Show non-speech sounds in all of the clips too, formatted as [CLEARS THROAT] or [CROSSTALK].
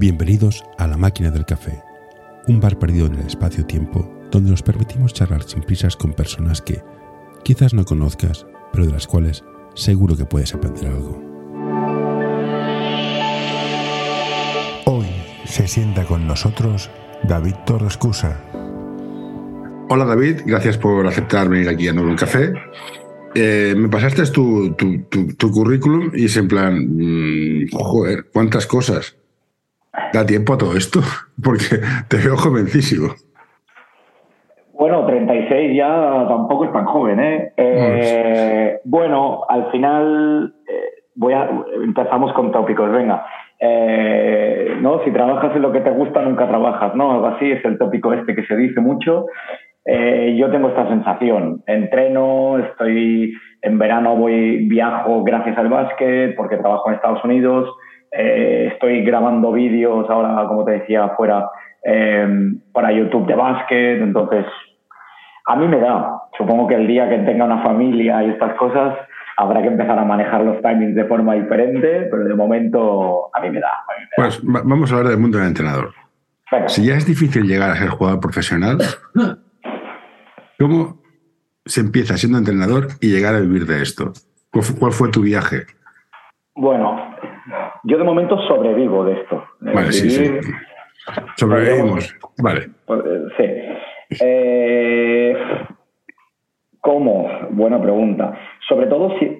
Bienvenidos a La Máquina del Café, un bar perdido en el espacio-tiempo donde nos permitimos charlar sin prisas con personas que quizás no conozcas, pero de las cuales seguro que puedes aprender algo. Hoy se sienta con nosotros David Torrescusa. Hola David, gracias por aceptar venir aquí a Nuevo un Café. Eh, me pasaste tu, tu, currículum y es en plan, mm, joder, cuántas cosas. ¿Da tiempo a todo esto? [LAUGHS] Porque te veo jovencísimo. Bueno, 36 ya tampoco es tan joven, ¿eh? eh bueno, al final eh, voy a, empezamos con tópicos, venga. Eh, ¿no? Si trabajas en lo que te gusta, nunca trabajas, ¿no? Algo así es el tópico este que se dice mucho. yo tengo esta sensación. Entreno, estoy en verano, voy, viajo gracias al básquet, porque trabajo en Estados Unidos. Estoy grabando vídeos ahora, como te decía, afuera para YouTube de básquet. Entonces, a mí me da. Supongo que el día que tenga una familia y estas cosas, habrá que empezar a manejar los timings de forma diferente, pero de momento a mí me da. Pues vamos a hablar del mundo del entrenador. Si ya es difícil llegar a ser jugador profesional, ¿cómo se empieza siendo entrenador y llegar a vivir de esto? ¿Cuál fue tu viaje? Bueno, yo de momento sobrevivo de esto. Vale, sí, sí. Sobrevivimos. Vale. Pues, sí. Eh, ¿Cómo? Buena pregunta. Sobre todo si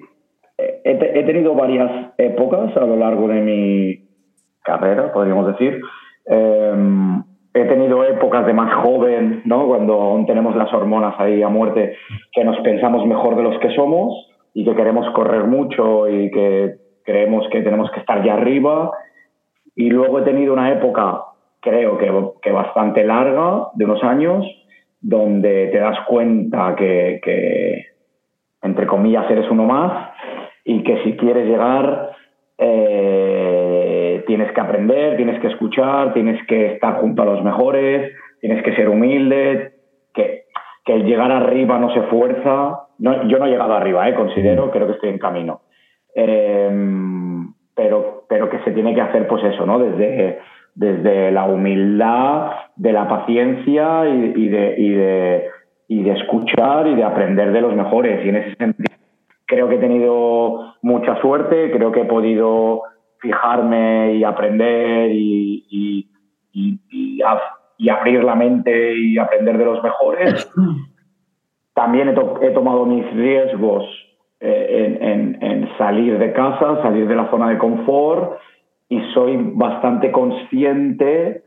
he, tenido varias épocas a lo largo de mi carrera, podríamos decir. Em, he tenido épocas de más joven, ¿no? Cuando aún tenemos las hormonas ahí a muerte, que nos pensamos mejor de los que somos y que queremos correr mucho y que creemos que tenemos que estar ya arriba. Y luego he tenido una época, creo que, que bastante larga, de unos años, donde te das cuenta que, entre comillas, eres uno más y que si quieres llegar, eh, tienes que aprender, tienes que escuchar, tienes que estar junto a los mejores, tienes que ser humilde, que, que el llegar arriba no se fuerza. No, yo no he llegado arriba, eh, considero, creo que estoy en camino. Em, pero, pero que se tiene que hacer, pues eso, ¿no? Desde desde la humildad, de la paciencia y, de, y, de, y de escuchar y de aprender de los mejores. Y en ese sentido creo que he tenido mucha suerte, creo que he podido fijarme y aprender y, y, y abrir la mente y aprender de los mejores. [CLEARS THROAT] También he, he tomado mis riesgos eh, en, en, en, salir de casa, salir de la zona de confort y soy bastante consciente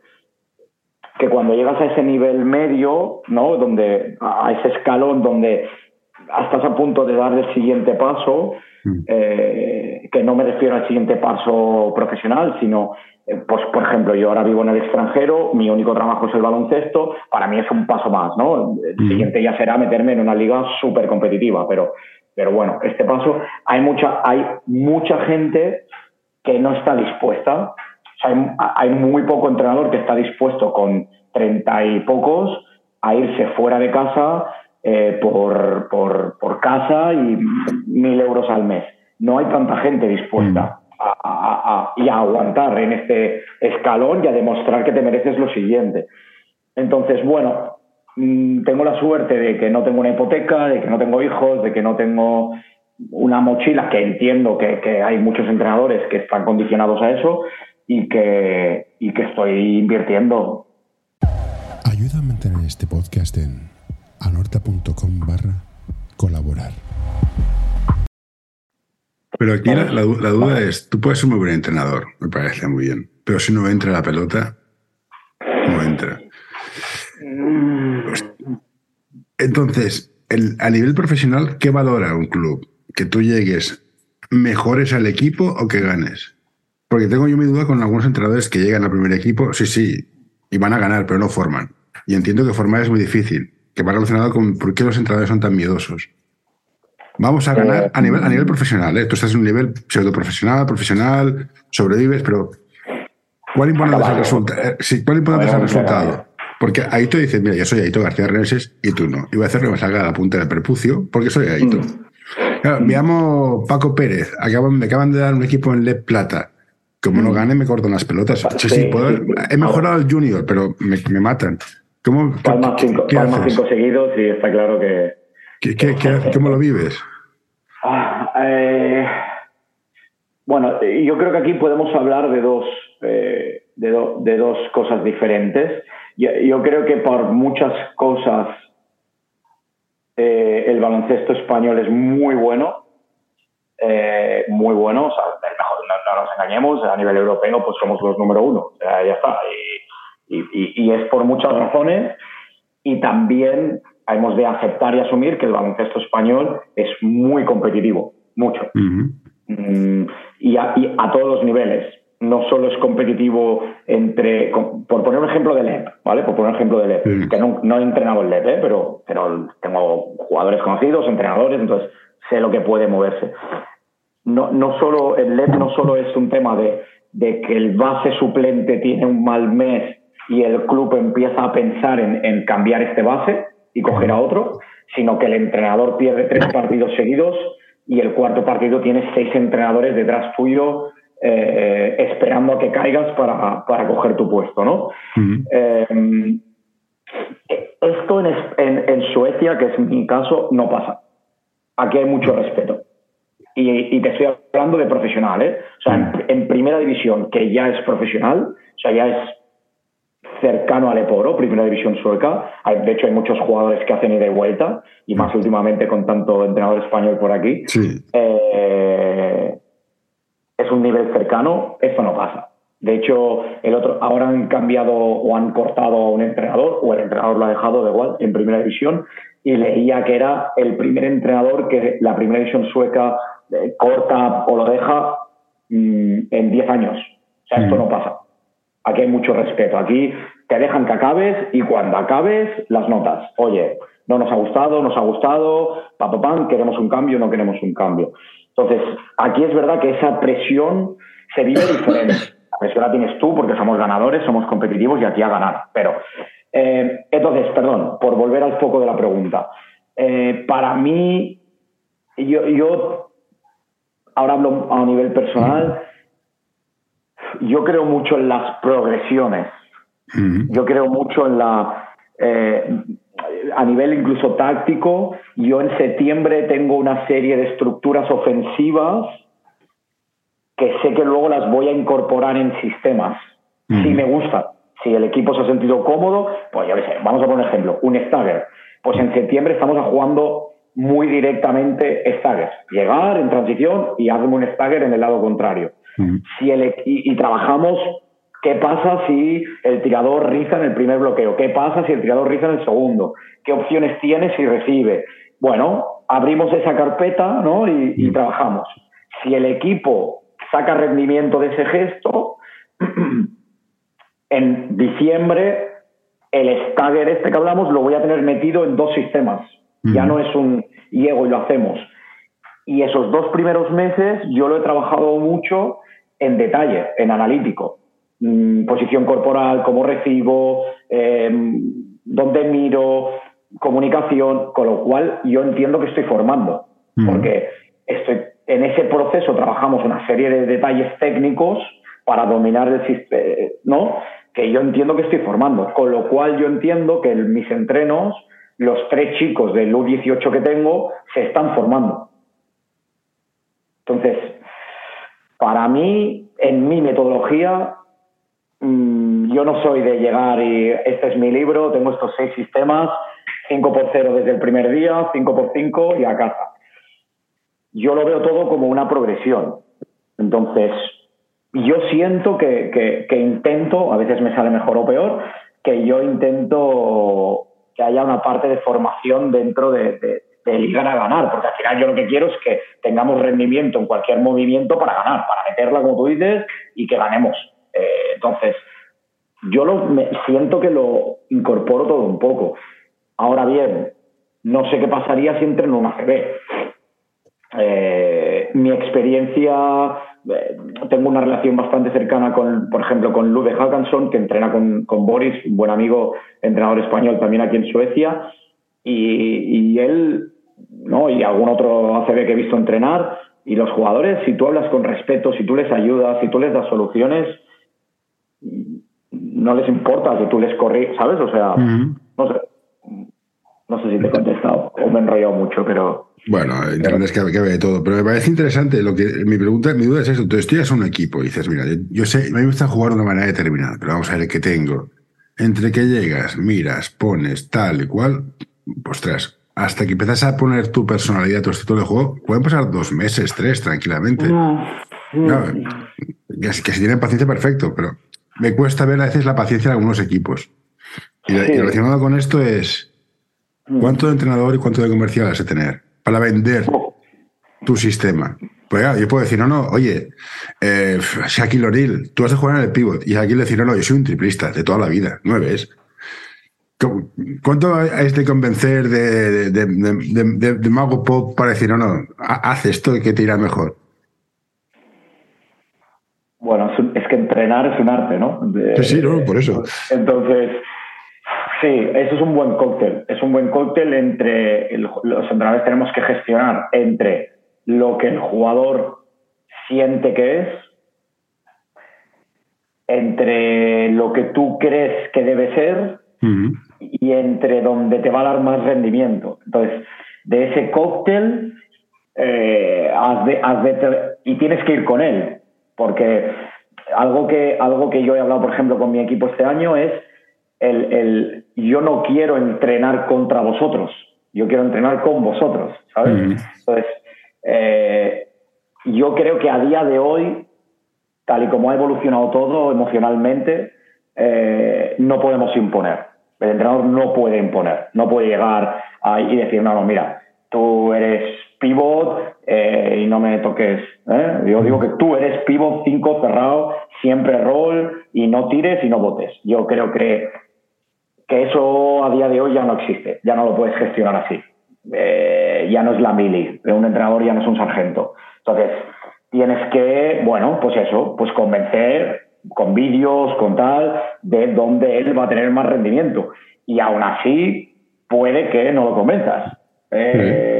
que cuando llegas a ese nivel medio, ¿no? Donde, a ese escalón donde estás a punto de dar el siguiente paso, mm. eh, que no me refiero al siguiente paso profesional, sino, eh, pues, por ejemplo, yo ahora vivo en el extranjero, mi único trabajo es el baloncesto, para mí es un paso más, ¿no? El mm. siguiente ya será meterme en una liga súper competitiva, pero, pero bueno, este paso, hay mucha, hay mucha gente que no está dispuesta. hay, muy poco entrenador que está dispuesto con treinta y pocos a irse fuera de casa eh, por, por, casa y mil euros al mes. No hay tanta gente dispuesta mm. a, y a aguantar en este escalón y a demostrar que te mereces lo siguiente. Entonces, bueno, tengo la suerte de que no tengo una hipoteca, de que no tengo hijos, de que no tengo una mochila que entiendo que, hay muchos entrenadores que están condicionados a eso y que, y que estoy invirtiendo. Ayuda a mantener este podcast en anorta.com barra colaborar. Pero aquí la, duda es, tú puedes ser muy buen entrenador, me parece muy bien, pero si no entra la pelota, no entra. Entonces, a nivel profesional, ¿qué valora un club? que tú llegues mejores al equipo o que ganes. Porque tengo yo mi duda con algunos entrenadores que llegan al primer equipo, sí, sí, y van a ganar, pero no forman. Y entiendo que formar es muy difícil, que va relacionado con por qué los entrenadores son tan miedosos. Vamos a ganar a nivel, a nivel profesional. ¿eh? Tú estás en un nivel pseudo profesional, profesional, sobrevives, pero ¿cuál importante es el resultado? Eh, sí, ¿cuál importante es el resultado? Porque Aito dice, mira, yo soy Aito García Reneses y tú no. Y voy a hacer que me salga la punta del perpucio porque soy Aito. Mm. Claro, me llamo Paco Pérez, acaban, me acaban de dar un equipo en LED Plata. como no gane, me cortan las pelotas. Sí, sí, puedo, he mejorado al junior, pero me, me matan. ¿Cómo, palmas cinco, cinco seguidos y está claro que... ¿Qué, qué, qué, ¿Cómo lo vives? Ah, eh, bueno, yo creo que aquí podemos hablar de dos, eh, de, de, dos cosas diferentes. Yo, yo, creo que por muchas cosas eh, el baloncesto español es muy bueno, eh, muy bueno, o sea, no, nos engañemos, a nivel europeo pues somos los número uno, o sea, ya está. Y, y, y, es por muchas razones y también hemos de aceptar y asumir que el baloncesto español es muy competitivo, mucho. Mm, y, a, y, a, todos los niveles. No solo es competitivo entre, por poner un ejemplo de LEP, ¿vale? Por poner un ejemplo de LEP, que no, no, he entrenado el LEP, ¿eh? pero, pero tengo jugadores conocidos, entrenadores, entonces sé lo que puede moverse. No, no solo, el LEP no solo es un tema de, de que el base suplente tiene un mal mes y el club empieza a pensar en, en cambiar este base y coger a otro, sino que el entrenador pierde tres partidos seguidos y el cuarto partido tiene seis entrenadores detrás tuyo eh, esperando a que caigas para, para, coger tu puesto, ¿no? eh, esto en, en, en, Suecia, que es mi caso, no pasa. Aquí hay mucho respeto. Y, y te estoy hablando de profesional, ¿eh? O sea, en, en, primera división, que ya es profesional, o sea, ya es cercano al Eporo, primera división sueca. de hecho, hay muchos jugadores que hacen ida y vuelta, y más últimamente con tanto entrenador español por aquí. Eh, es un nivel cercano, esto no pasa. De hecho, el otro, ahora han cambiado o han cortado a un entrenador, o el entrenador lo ha dejado de igual en primera división, y leía que era el primer entrenador que la primera división sueca eh, corta o lo deja mm, en 10 años. O sea, esto no pasa. Aquí hay mucho respeto. Aquí te dejan que acabes y cuando acabes las notas. Oye, no nos ha gustado, nos ha gustado, papá, queremos un cambio, no queremos un cambio. Entonces, aquí es verdad que esa presión se vive [COUGHS] diferente. La presión la tienes tú porque somos ganadores, somos competitivos y aquí a ganar. Pero, eh, entonces, perdón, por volver al foco de la pregunta. Eh, para mí, yo, yo ahora hablo a nivel personal yo creo mucho en las progresiones. Yo creo mucho en la... Eh, a nivel incluso táctico, yo en septiembre tengo una serie de estructuras ofensivas que sé que luego las voy a incorporar en sistemas. Si me gusta, si el equipo se ha sentido cómodo, pues ya sé, vamos a poner un ejemplo, un stagger. Pues en septiembre estamos jugando muy directamente stagger. Llegar en transición y hazme un stagger en el lado contrario. Si el, y, trabajamos qué pasa si el tirador riza en el primer bloqueo, qué pasa si el tirador riza en el segundo, qué opciones tiene si recibe. Bueno, abrimos esa carpeta ¿no? y, trabajamos. Si el equipo saca rendimiento de ese gesto, [CLEARS THROAT] en diciembre el stagger este que hablamos lo voy a tener metido en dos sistemas. Ya no es un llego y lo hacemos. Y esos dos primeros meses yo lo he trabajado mucho en detalle, en analítico. Mm, posición corporal, cómo recibo, em, dónde miro, comunicación, con lo cual yo entiendo que estoy formando, porque estoy, en ese proceso trabajamos una serie de detalles técnicos para dominar el sistema, ¿no? Que yo entiendo que estoy formando, con lo cual yo entiendo que en mis entrenos, los tres chicos del U18 que tengo se están formando. Entonces, para mí, en mi metodología, mm, yo no soy de llegar y este es mi libro, tengo estos seis sistemas, 5 por 0 desde el primer día, 5 por 5 y a casa. Yo lo veo todo como una progresión. Entonces, yo siento que, que, intento, a veces me sale mejor o peor, que yo intento que haya una parte de formación dentro de, de ligar a ganar, porque al final yo lo que quiero es que tengamos rendimiento en cualquier movimiento para ganar, para meterla, como tú dices, y que ganemos. Eh, entonces, yo lo, siento que lo incorporo todo un poco. Ahora bien, no sé qué pasaría si entro en una CB. Eh, mi experiencia, eh, tengo una relación bastante cercana con, por ejemplo, con Lude Hackanson, que entrena con, con Boris, un buen amigo, entrenador español también aquí en Suecia, y, y él ¿no? y algún otro ACB que he visto entrenar, Y los jugadores, si tú hablas con respeto, si tú les ayudas, si tú les das soluciones, no les importa que tú les corri, ¿sabes? O sea, no sé. No sé si te he contestado o me he enrollado mucho, pero. Bueno, Internet es que, que ve todo, pero me parece interesante. Lo que mi pregunta, mi duda es eso. Entonces, tú ya un equipo y dices, mira, yo, sé, a mí me gusta jugar de una manera determinada, pero vamos a ver qué tengo. Entre que llegas, miras, pones, tal y cual, ostras, hasta que empiezas a poner tu personalidad, tu estilo de juego, pueden pasar dos meses, tres, tranquilamente. que, si tienen paciencia, perfecto, pero me cuesta ver a veces la paciencia de algunos equipos. Y, relacionado con esto es, mm. ¿cuánto de entrenador y cuánto de comercial has de tener para vender tu sistema? Pues yo puedo decir, no, no, oye, eh, Shaquille O'Neal, tú has de jugar en el pivot. Y aquí le decir, no, no, yo soy un triplista de toda la vida, no ves. ¿Cuánto es de convencer de, de, Mago Pop para decir, no, no, haz esto que te irá mejor? Bueno, es que entrenar es un arte, ¿no? sí, no, por eso. Entonces, sí, eso es un buen cóctel. Es un buen cóctel entre los entrenadores tenemos que gestionar entre lo que el jugador siente que es, entre lo que tú crees que debe ser y entre donde te va a dar más rendimiento. Entonces, de ese cóctel, eh, y tienes que ir con él, porque algo que, algo que yo he hablado, por ejemplo, con mi equipo este año es el, el yo no quiero entrenar contra vosotros, yo quiero entrenar con vosotros, ¿sabes? Entonces, eh, yo creo que a día de hoy, tal y como ha evolucionado todo emocionalmente, eh, no podemos imponer. El entrenador no puede imponer, no puede llegar ahí y decir, no, no, mira, tú eres pivot eh, y no me toques. ¿eh? Yo digo que tú eres pivot 5 cerrado, siempre rol y no tires y no botes. Yo creo que, que eso a día de hoy ya no existe, ya no lo puedes gestionar así. Eh, ya no es la mili, un entrenador ya no es un sargento. Entonces, tienes que, bueno, pues eso, pues convencer con vídeos, con tal, de dónde él va a tener más rendimiento. Y aún así, puede que no lo convenzas. Eh,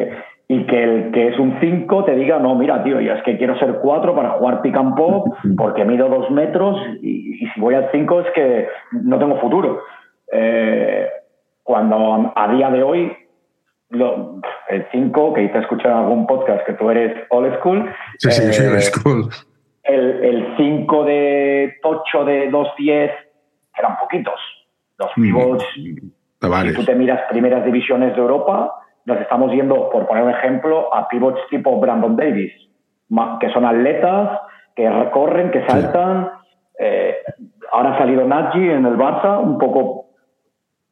y que el que es un 5 te diga, no, mira, tío, yo es que quiero ser 4 para jugar pick and pop porque mido 2 metros y, si voy al 5 es que no tengo futuro. Eh, cuando a día de hoy, el 5, que te he escuchado en algún podcast que tú eres old school. Sí, sí, sí, old eh, school el 5 de Tocho de 2.10 eran poquitos. Los mm. pivots, si tú te miras primeras divisiones de Europa, nos estamos yendo, por poner un ejemplo, a pivots tipo Brandon Davis, que son atletas, que recorren, que saltan. Eh, ahora ha salido Nagy en el Barça, un poco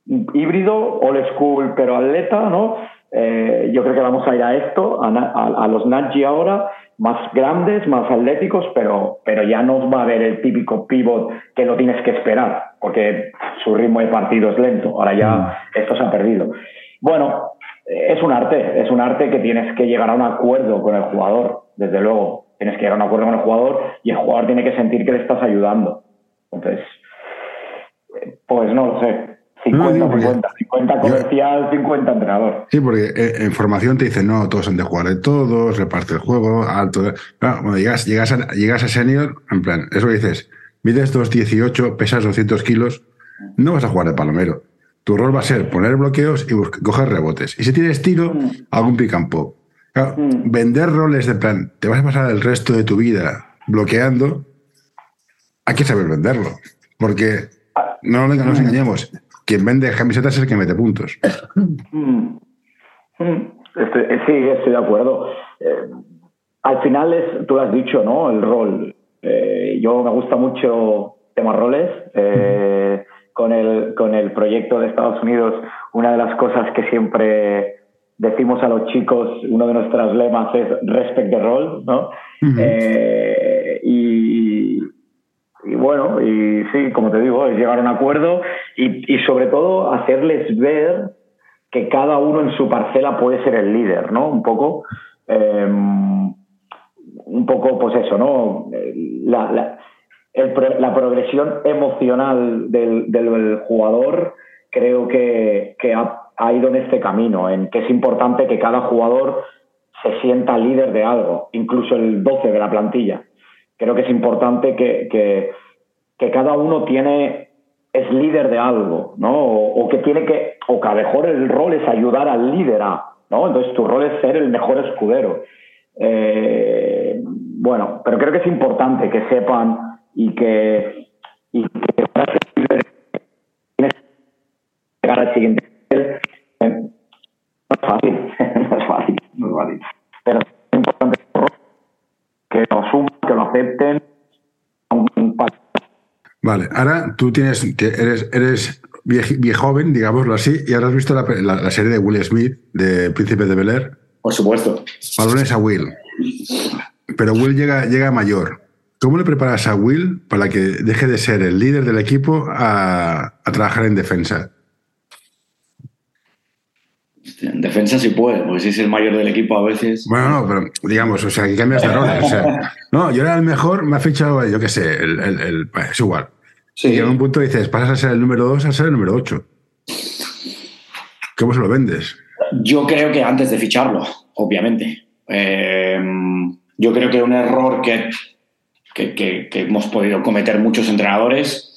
híbrido, old school, pero atleta, ¿no? Eh, yo creo que vamos a ir a esto, a, a los Nagy ahora, más grandes, más atléticos, pero, pero ya no va a haber el típico pivot que lo tienes que esperar, porque su ritmo de partido es lento. Ahora ya mm. esto se ha perdido. Bueno, es un arte, es un arte que tienes que llegar a un acuerdo con el jugador, desde luego. Tienes que llegar a un acuerdo con el jugador y el jugador tiene que sentir que le estás ayudando. Entonces, pues no lo sé. 50, 50, comercial, 50 entrenador. Sí, porque eh, en formación te dicen, no, todos han de jugar de todos, reparte el juego, alto. cuando llegas, llegas, a, llegas a senior, en plan, eso dices, mides 2,18, pesas 200 kilos, no vas a jugar de palomero. Tu rol va a ser poner bloqueos y coger rebotes. Y si tienes tiro, mm. algún pick and pop. Mm. Vender roles de plan, te vas a pasar el resto de tu vida bloqueando, hay que saber venderlo. Porque no nos mm. engañemos, quien vende camisetas es el que mete puntos. Mm. Mm. Eh, sí, estoy de acuerdo. Eh, al final es, tú lo has dicho, ¿no? El rol. Eh, yo me gusta mucho temas roles. Con, el, con el proyecto de Estados Unidos, una de las cosas que siempre decimos a los chicos, uno de nuestros lemas es respect the role, ¿no? y, y bueno, y sí, como te digo, es llegar a un acuerdo y, sobre todo hacerles ver que cada uno en su parcela puede ser el líder, ¿no? Un poco, em, un poco, pues eso, ¿no? La, la, progresión emocional del, jugador creo que, ha, ha, ido en este camino, en que es importante que cada jugador se sienta líder de algo, incluso el 12 de la plantilla. Creo que es importante que, que, cada uno tiene es líder de algo, ¿no? O, que tiene que, o que a mejor el rol es ayudar al líder a, ¿no? Entonces tu rol es ser el mejor escudero. Eh, bueno, pero creo que es importante que sepan y que, y que llegar al siguiente no es fácil, [LAUGHS] no es fácil, no es fácil. Pero es importante que lo sumen, que lo acepten. Vale, ahora tú tienes, eres, eres viejo, joven, digámoslo así, y ahora has visto la, la, serie de Will Smith, de Príncipe de Bel Air. Por supuesto. Balones a Will. Pero Will llega, llega mayor. ¿Cómo le preparas a Will para que deje de ser el líder del equipo a, a trabajar en defensa? En defensa sí puede, porque si es el mayor del equipo a veces. Bueno, no, pero digamos, o sea, que cambias de roles. O sea, [LAUGHS] no, yo era el mejor, me ha fichado, yo qué sé, el, el, es igual. Sí. Y en un punto dices, pasas a ser el número 2 a ser el número 8. ¿Cómo se lo vendes? Yo creo que antes de ficharlo, obviamente. Eh, yo creo que un error que, que, que, que hemos podido cometer muchos entrenadores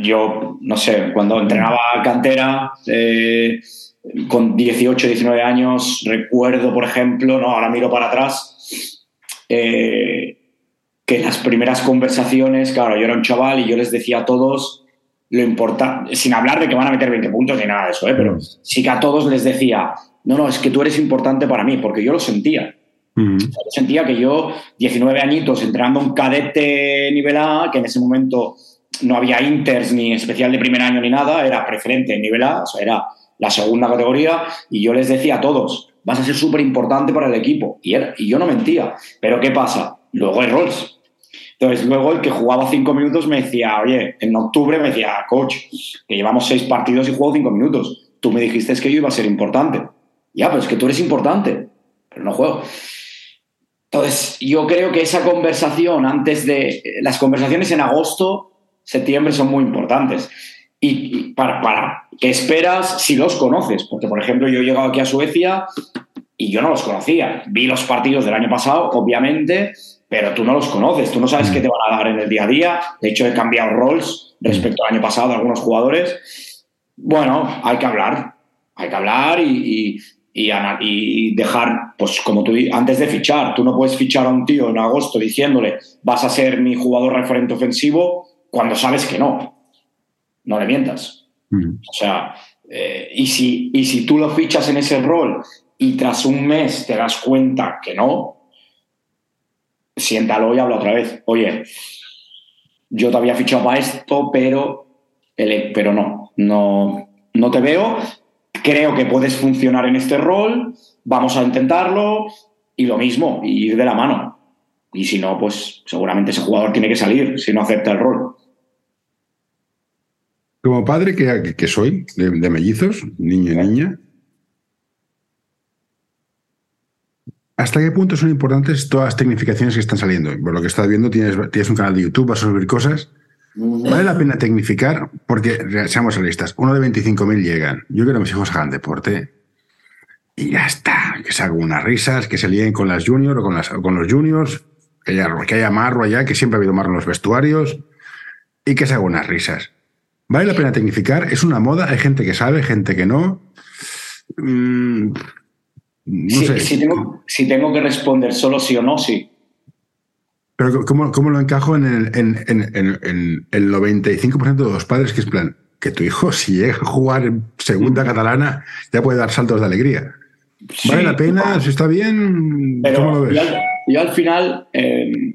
yo, no sé, cuando entrenaba cantera eh, con 18, 19 años, recuerdo, por ejemplo, no, ahora miro para atrás, eh, que las primeras conversaciones, claro, yo era un chaval y yo les decía a todos lo importante, sin hablar de que van a meter 20 puntos ni nada de eso, ¿eh? pero sí que a todos les decía, no, no, es que tú eres importante para mí, porque yo lo sentía. Yo sentía que yo, 19 añitos, entrenando un cadete nivel A, que en ese momento no había inters ni especial de primer año ni nada, era preferente en nivel A, o sea, era la segunda categoría, y yo les decía a todos, vas a ser súper importante para el equipo. Y, y yo no mentía. Pero ¿qué pasa? Luego hay roles. Entonces, luego el que jugaba cinco minutos me decía, oye, en octubre me decía, coach, que llevamos seis partidos y juego cinco minutos. Tú me dijiste que yo iba a ser importante. Ya, pero es que tú eres importante, pero no juego. Entonces, yo creo que esa conversación antes de. Las conversaciones en agosto septiembre son muy importantes. Y, para, para, ¿qué esperas si los conoces? Porque, por ejemplo, yo he llegado aquí a Suecia y yo no los conocía. Vi los partidos del año pasado, obviamente, pero tú no los conoces, tú no sabes qué te van a dar en el día a día. De hecho, he cambiado roles respecto al año pasado de algunos jugadores. Bueno, hay que hablar, hay que hablar y, y, y, dejar, pues como tú antes de fichar, tú no puedes fichar a un tío en agosto diciéndole vas a ser mi jugador referente ofensivo cuando sabes que no. No le mientas. O sea, eh, y, si, y si tú lo fichas en ese rol y tras un mes te das cuenta que no, siéntalo y habla otra vez. Oye, yo te había fichado para esto, pero, pero no, no, no te veo. Creo que puedes funcionar en este rol, vamos a intentarlo y lo mismo, ir de la mano. Y si no, pues seguramente ese jugador tiene que salir si no acepta el rol. Como padre que, soy, de, mellizos, niño y niña, ¿hasta qué punto son importantes todas las tecnificaciones que están saliendo? Por lo que estás viendo, tienes, tienes un canal de YouTube, vas a subir cosas. ¿Vale la pena tecnificar? Porque, seamos realistas, uno de 25.000 llegan. Yo quiero que mis hijos hagan deporte. Y ya está. Que se hagan unas risas, que se líen con las juniors o con, las, con los juniors, que haya, que haya marro allá, que siempre ha habido marro en los vestuarios, y que se hagan unas risas. ¿Vale la pena tecnificar? ¿Es una moda? ¿Hay gente que sabe, gente que no? Mm, no sé. Si tengo, si tengo, que responder solo sí o no, sí. Pero ¿cómo, cómo lo encajo en el, en, en, el 95% de los padres que es plan? Que tu hijo, si llega a jugar en segunda catalana, ya puede dar saltos de alegría. ¿Vale la pena? ¿Si está bien? ¿Cómo lo ves? Yo al, final... Eh,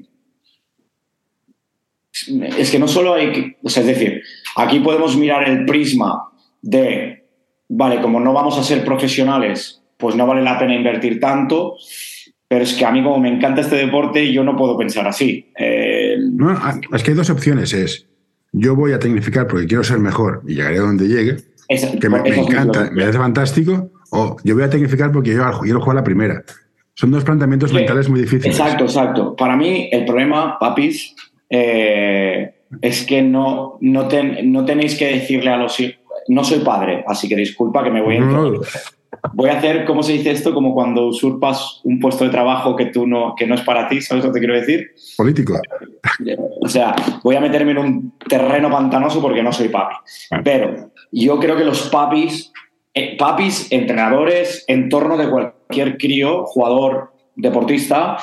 es que no solo hay que, o sea, es decir, aquí podemos mirar el prisma de, vale, como no vamos a ser profesionales, pues no vale la pena invertir tanto, pero es que a mí como me encanta este deporte, yo no puedo pensar así. Eh, no, ah, es que hay dos opciones, es, yo voy a tecnificar porque quiero ser mejor y llegaré a donde llegue, que me, encanta, me hace fantástico, o yo voy a tecnificar porque yo quiero jugar la primera. Son dos planteamientos mentales muy difíciles. Exacto, exacto. Para mí el problema, papis, eh, es que no, no, no, tenéis que decirle a los hijos, no soy padre, así que disculpa que me voy a... voy a hacer, ¿cómo se dice esto? Como cuando usurpas un puesto de trabajo que tú no, que no es para ti, ¿sabes lo que te quiero decir? Político. O sea, voy a meterme en un terreno pantanoso porque no soy papi. Pero yo creo que los papis, eh, papis, entrenadores, en torno de cualquier crío, jugador, deportista,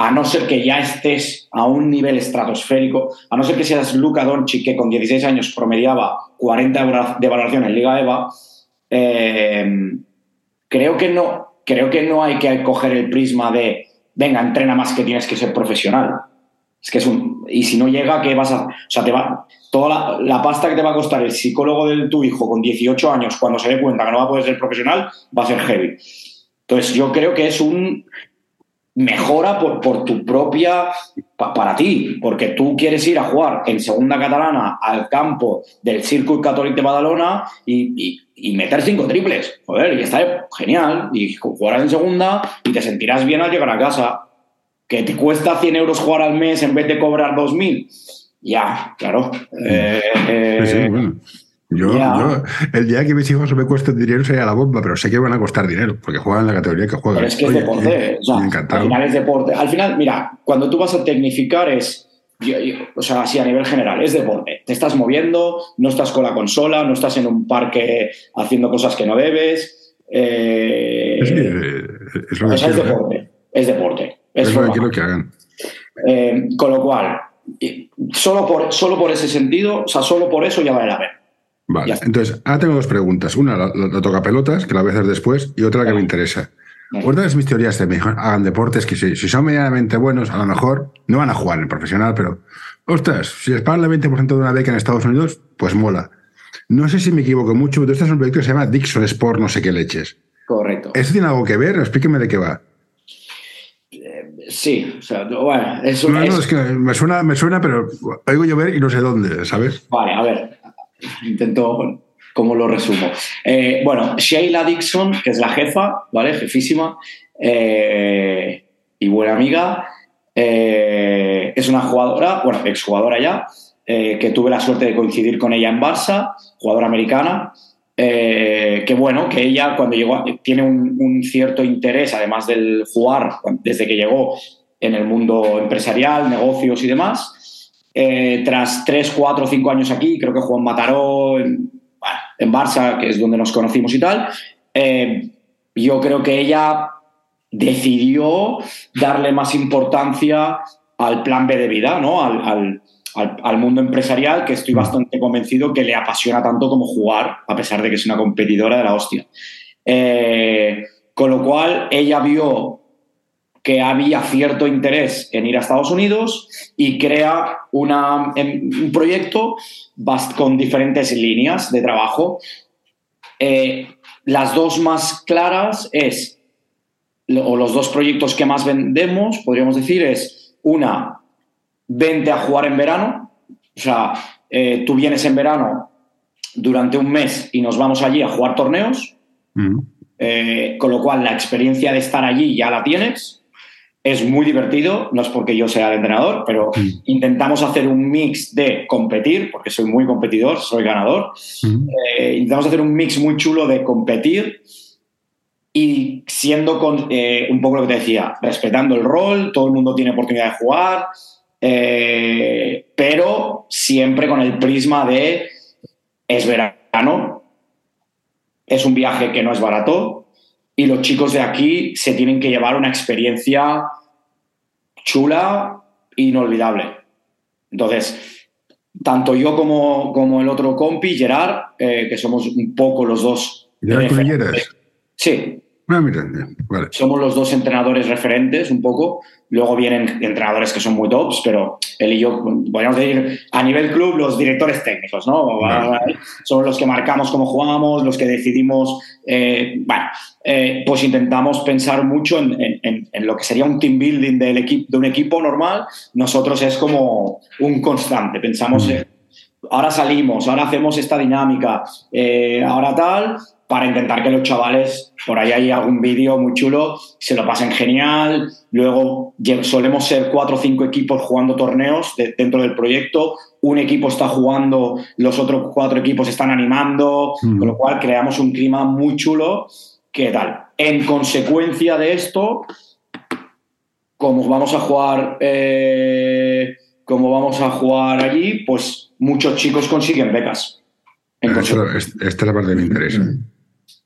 a no ser que ya estés a un nivel estratosférico, a no ser que seas Luca Doncic, que con 16 años promediaba 40 de valoración en Liga EVA, eh, creo, que no, creo que no hay que coger el prisma de, venga, entrena más que tienes que ser profesional. Es que es un... Y si no llega, ¿qué vas a...? O sea, te va... Toda la, pasta que te va a costar el psicólogo de tu hijo con 18 años, cuando se dé cuenta que no va a poder ser profesional, va a ser heavy. Entonces, yo creo que es un mejora por, por tu propia, para ti, porque tú quieres ir a jugar en segunda catalana al campo del Circuit Católico de Badalona y, y, meter cinco triples. Joder, y está genial. Y jugarás en segunda y te sentirás bien al llegar a casa. Que te cuesta 100 euros jugar al mes en vez de cobrar 2.000. Ya, claro. Eh, eh, bueno. Yo, yo, el día que mis hijos me cuesten dinero sería la bomba, pero sé que van a costar dinero, porque juegan en la categoría que juegan. Pero es que es deporte. al final es deporte. Al final, mira, cuando tú vas a tecnificar es, o sea, así a nivel general, es deporte. Te estás moviendo, no estás con la consola, no estás en un parque haciendo cosas que no debes. Eh, es, lo que es deporte. Es deporte. Es, lo que quiero que hagan. Eh, con lo cual, solo por, solo por ese sentido, o sea, solo por eso ya vale la pena. Vale, entonces, ahora tengo dos preguntas. Una, la, toca pelotas, que la voy a hacer después, y otra que me interesa. Otra de mis teorías de mejor hagan deportes que si, son medianamente buenos, a lo mejor no van a jugar en el profesional, pero, ostras, si les pagan el 20% de una beca en Estados Unidos, pues mola. No sé si me equivoco mucho, pero este es un proyecto que se llama Dixon Sport, no sé qué leches. Correcto. ¿Esto tiene algo que ver? Explíqueme de qué va. Eh, sí, o sea, bueno, eso no, no, es que me suena, me suena, pero oigo llover y no sé dónde, ¿sabes? Vale, a ver, [LAUGHS] intento cómo lo resumo. Eh, bueno, Sheila Dixon, que es la jefa, ¿vale? Jefísima eh, y buena amiga, eh, es una jugadora, bueno, exjugadora ya, que tuve la suerte de coincidir con ella en Barça, jugadora americana, que bueno, que ella cuando llegó tiene un, cierto interés, además del jugar, desde que llegó en el mundo empresarial, negocios y demás, eh, tras 3, 4, 5 años aquí, creo que Juan Mataró en, en Barça, que es donde nos conocimos y tal, eh, yo creo que ella decidió darle más importancia al plan B de vida, ¿no? Al, al, mundo empresarial, que estoy bastante convencido que le apasiona tanto como jugar, a pesar de que es una competidora de la hostia. Eh, con lo cual, ella vio que había cierto interés en ir a Estados Unidos y crea una, em, un proyecto con diferentes líneas de trabajo. Eh, las dos más claras es, o los dos proyectos que más vendemos, podríamos decir, es una, vente a jugar en verano, o sea, eh, tú vienes en verano durante un mes y nos vamos allí a jugar torneos, mm. eh, con lo cual la experiencia de estar allí ya la tienes es muy divertido, no es porque yo sea el entrenador, pero mm. intentamos hacer un mix de competir, porque soy muy competidor, soy ganador. Mm. Eh, intentamos hacer un mix muy chulo de competir y siendo con, eh, un poco lo que te decía, respetando el rol, todo el mundo tiene oportunidad de jugar, eh, pero siempre con el prisma de es verano, es un viaje que no es barato, y los chicos de aquí se tienen que llevar una experiencia chula e inolvidable. Entonces, tanto yo como, como el otro compi, Gerard, eh, que somos un poco los dos. ¿Gerard Sí, Ah, Somos los dos entrenadores referentes un poco. Luego vienen entrenadores que son muy tops, pero él y yo, podríamos decir, a nivel club, los directores técnicos, ¿no? Son los que marcamos cómo jugamos, los que decidimos. Eh, bueno, eh, pues intentamos pensar mucho en, lo que sería un team building del equipo, de un equipo normal. Nosotros es como un constante. Pensamos mm. en ahora salimos, ahora hacemos esta dinámica, eh, ahora tal, para intentar que los chavales, por ahí hay algún vídeo muy chulo, se lo pasen genial. Luego solemos ser cuatro o cinco equipos jugando torneos dentro del proyecto. Un equipo está jugando, los otros cuatro equipos están animando, mm. con lo cual creamos un clima muy chulo qué tal. En consecuencia de esto, como vamos a jugar, eh, como vamos a jugar allí, pues muchos chicos consiguen becas. Es- esta es la parte que me interesa.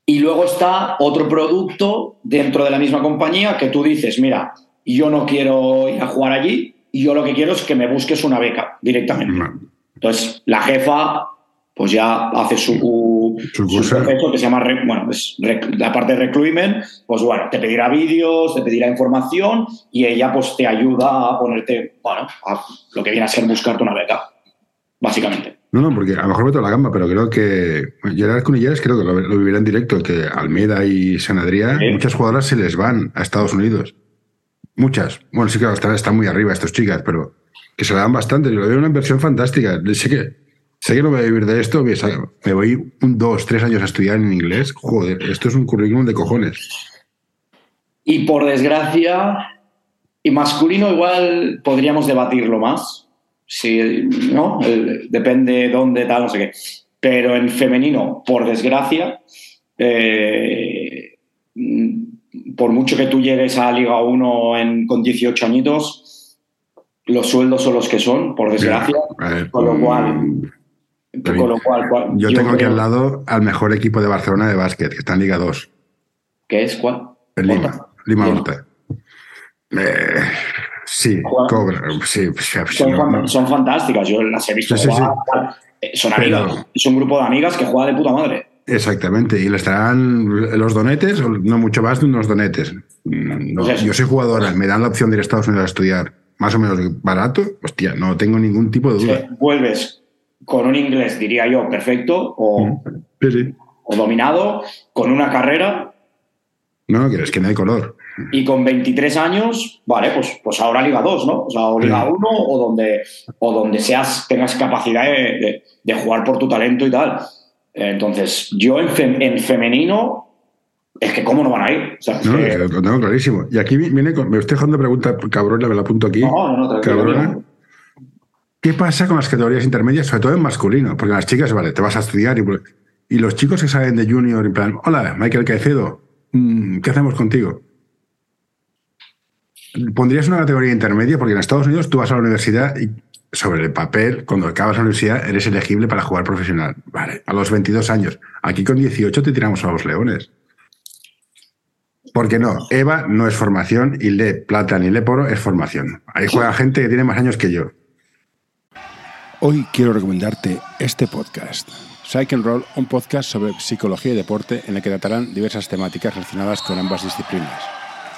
Y luego está otro producto dentro de la misma compañía que tú dices, mira, yo no quiero ir a jugar allí yo lo que quiero es que me busques una beca directamente. Entonces, la jefa pues ya hace su, Su proceso que se llama, bueno, es la parte de recruitment, pues bueno, te pedirá vídeos, te pedirá información y ella pues te ayuda a ponerte, bueno, a lo que viene a ser buscarte una beca, básicamente. No, no, porque a lo mejor meto la gamba, pero creo que Gerard Cunillas creo que lo, lo vivirá en directo, que Almeida y San Adrián, Sí. muchas jugadoras se les van a Estados Unidos. Muchas. Bueno, sí que están, están muy arriba estas chicas, pero que se le dan bastante. Yo lo veo una inversión fantástica. Sé que, sé que no voy a vivir de esto, me voy un dos, tres años a estudiar en inglés. Joder, esto es un currículum de cojones. Y por desgracia, y masculino igual podríamos debatirlo más, si, ¿no? El- depende dónde, tal, no sé qué. Pero en femenino, por desgracia, eh, mm, por mucho que tú llegues a Liga 1 en- con 18 añitos, los sueldos son los que son, por desgracia. Ver, Con lo cual, mm, con lo cual, cual- yo, tengo aquí creo- al lado al mejor equipo de Barcelona de básquet, que está en Liga 2. ¿Qué es cuál? En. Lima Lima. Horta. Eh, sí, cobra. Sí, pues, Son, no, fan- no. son fantásticas, yo las he visto Sí, jugar. Eh, Son Pero- amigas, es un grupo de amigas que juega de puta madre. Exactamente, y le estarán los donetes, no mucho más de unos donetes. Mm, no, Pues yo soy jugadora, me dan la opción de ir a Estados Unidos a estudiar más o menos barato, hostia, no tengo ningún tipo de duda. Vuelves con un inglés, diría yo, perfecto o, Sí, sí. o dominado, con una carrera No, que es que no hay color. Y con 23 años, vale, pues, pues ahora Liga 2, ¿no? O sea, o Liga Sí. 1 o donde, o donde seas, tengas capacidad de, de- de jugar por tu talento y tal. Entonces, yo en, fe- en femenino, es que cómo no van a ir. O sea, No, que- lo tengo clarísimo. Y aquí viene, con- me estoy dejando pregunta cabrona, me la apunto aquí. no, no, no, Cabrona. ¿Qué pasa con las categorías intermedias, sobre todo en masculino? Porque las chicas, vale, te vas a estudiar y, y los chicos que salen de junior, en plan, hola, Michael Caicedo, mm, ¿qué hacemos contigo? ¿Pondrías una categoría intermedia? Porque en Estados Unidos tú vas a la universidad y sobre el papel, cuando acabas la universidad, eres elegible para jugar profesional. Vale, a los 22 años. Aquí con 18 te tiramos a los leones. Porque no, EVA no es formación y Le Plata ni Le Poro es formación. Ahí juega gente que tiene más años que yo. Hoy quiero recomendarte este podcast. Psych and Roll, un podcast sobre psicología y deporte en el que tratarán diversas temáticas relacionadas con ambas disciplinas.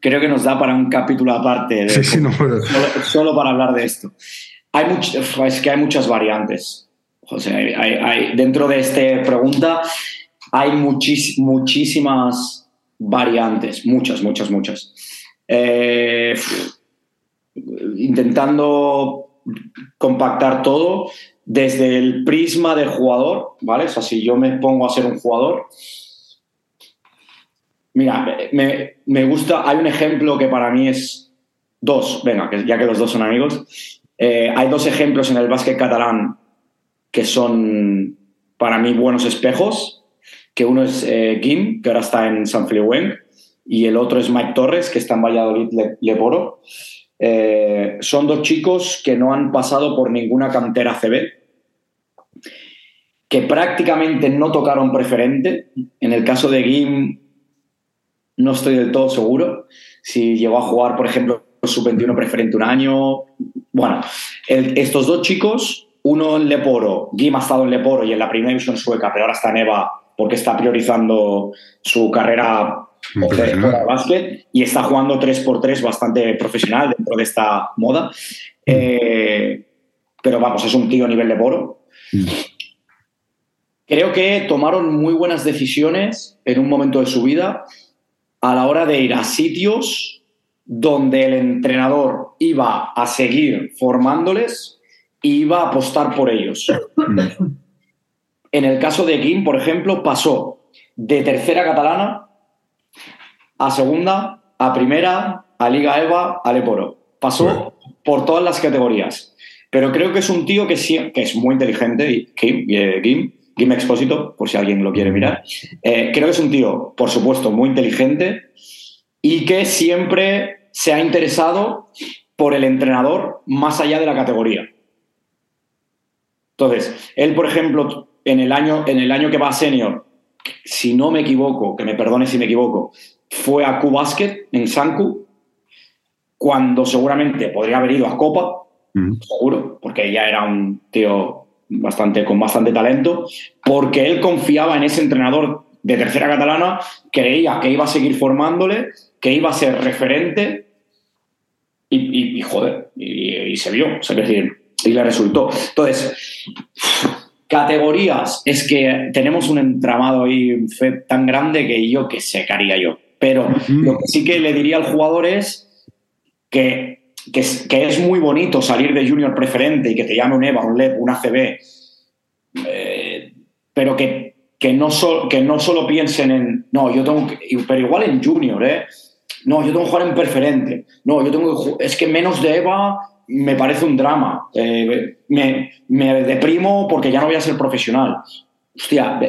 Creo que nos da para un capítulo aparte. de- Sí, sí, no, pero- solo, solo para hablar de esto. Hay much- es que hay muchas variantes. O sea, hay- hay- hay- dentro de esta pregunta hay muchis- muchísimas variantes, muchas, muchas, muchas. Eh, intentando compactar todo desde el prisma del jugador, ¿vale? O sea, si yo me pongo a ser un jugador, Mira, me, me gusta, hay un ejemplo que para mí es dos, venga, ya que los dos son amigos, eh, hay dos ejemplos en el básquet catalán que son para mí buenos espejos, que uno es eh, Kim, que ahora está en San Feliu y el otro es Mike Torres, que está en Valladolid Le- Leporo. Eh, son dos chicos que no han pasado por ninguna cantera CB, que prácticamente no tocaron preferente. En el caso de Gim, no estoy del todo seguro si llegó a jugar, por ejemplo, sub-21 preferente un año. Bueno, el- estos dos chicos, uno en Leporo, Gim ha estado en Leporo y en la primera división sueca, pero ahora está en EVA porque está priorizando su carrera de básquet y está jugando 3x3 bastante profesional dentro de esta moda. Eh, pero vamos, es un tío a nivel Leporo. Creo que tomaron muy buenas decisiones en un momento de su vida a la hora de ir a sitios donde el entrenador iba a seguir formándoles e iba a apostar por ellos. En el caso de Kim, por ejemplo, pasó de tercera catalana a segunda, a primera, a Liga EVA, a Leporo. Pasó por todas las categorías. Pero creo que es un tío que, que es muy inteligente, Kim, eh, Kim, Kim Expósito, por si alguien lo quiere mirar. Eh, creo que es un tío, por supuesto, muy inteligente y que siempre se ha interesado por el entrenador más allá de la categoría. Entonces, él, por ejemplo, en el año, en el año que va a senior, si no me equivoco, que me perdone si me equivoco, fue a Q-Basket en Sanku, cuando seguramente podría haber ido a Copa, seguro, porque ya era un tío bastante, con bastante talento, porque él confiaba en ese entrenador de tercera catalana, creía que iba a seguir formándole, que iba a ser referente y, joder, y, se vio, o decir, y le resultó. Entonces, categorías, es que tenemos un entramado ahí tan grande que yo que sé qué haría yo. Pero lo que sí que le diría al jugador es que, que, es, muy bonito salir de junior preferente y que te llame un EVA, un LEP, un ACB, eh, pero que, que, no que no solo piensen en, no, yo tengo que, pero igual en junior, ¿eh? No, yo tengo que jugar en preferente. No, yo tengo que, es que menos de EVA me parece un drama. Eh, me, me, deprimo porque ya no voy a ser profesional. Hostia,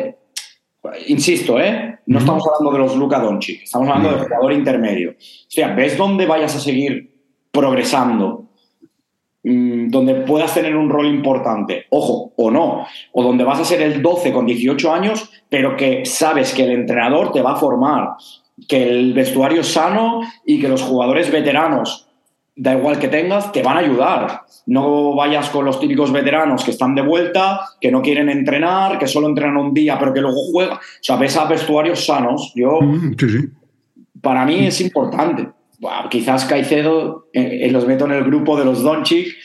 insisto, ¿eh? No estamos hablando de los Luca Doncic, estamos hablando del jugador intermedio. Hostia, ¿ves dónde vayas a seguir progresando? Mm, donde puedas tener un rol importante, ojo, o no, o donde vas a ser el 12 con 18 años, pero que sabes que el entrenador te va a formar, que el vestuario es sano y que los jugadores veteranos da igual que tengas, te van a ayudar. No vayas con los típicos veteranos que están de vuelta, que no quieren entrenar, que solo entrenan un día, pero que luego juegan. O sea, ves a vestuarios sanos. Yo, mm, Para mí es importante. Quizás Caicedo, eh, eh, los meto en el grupo de los Doncic.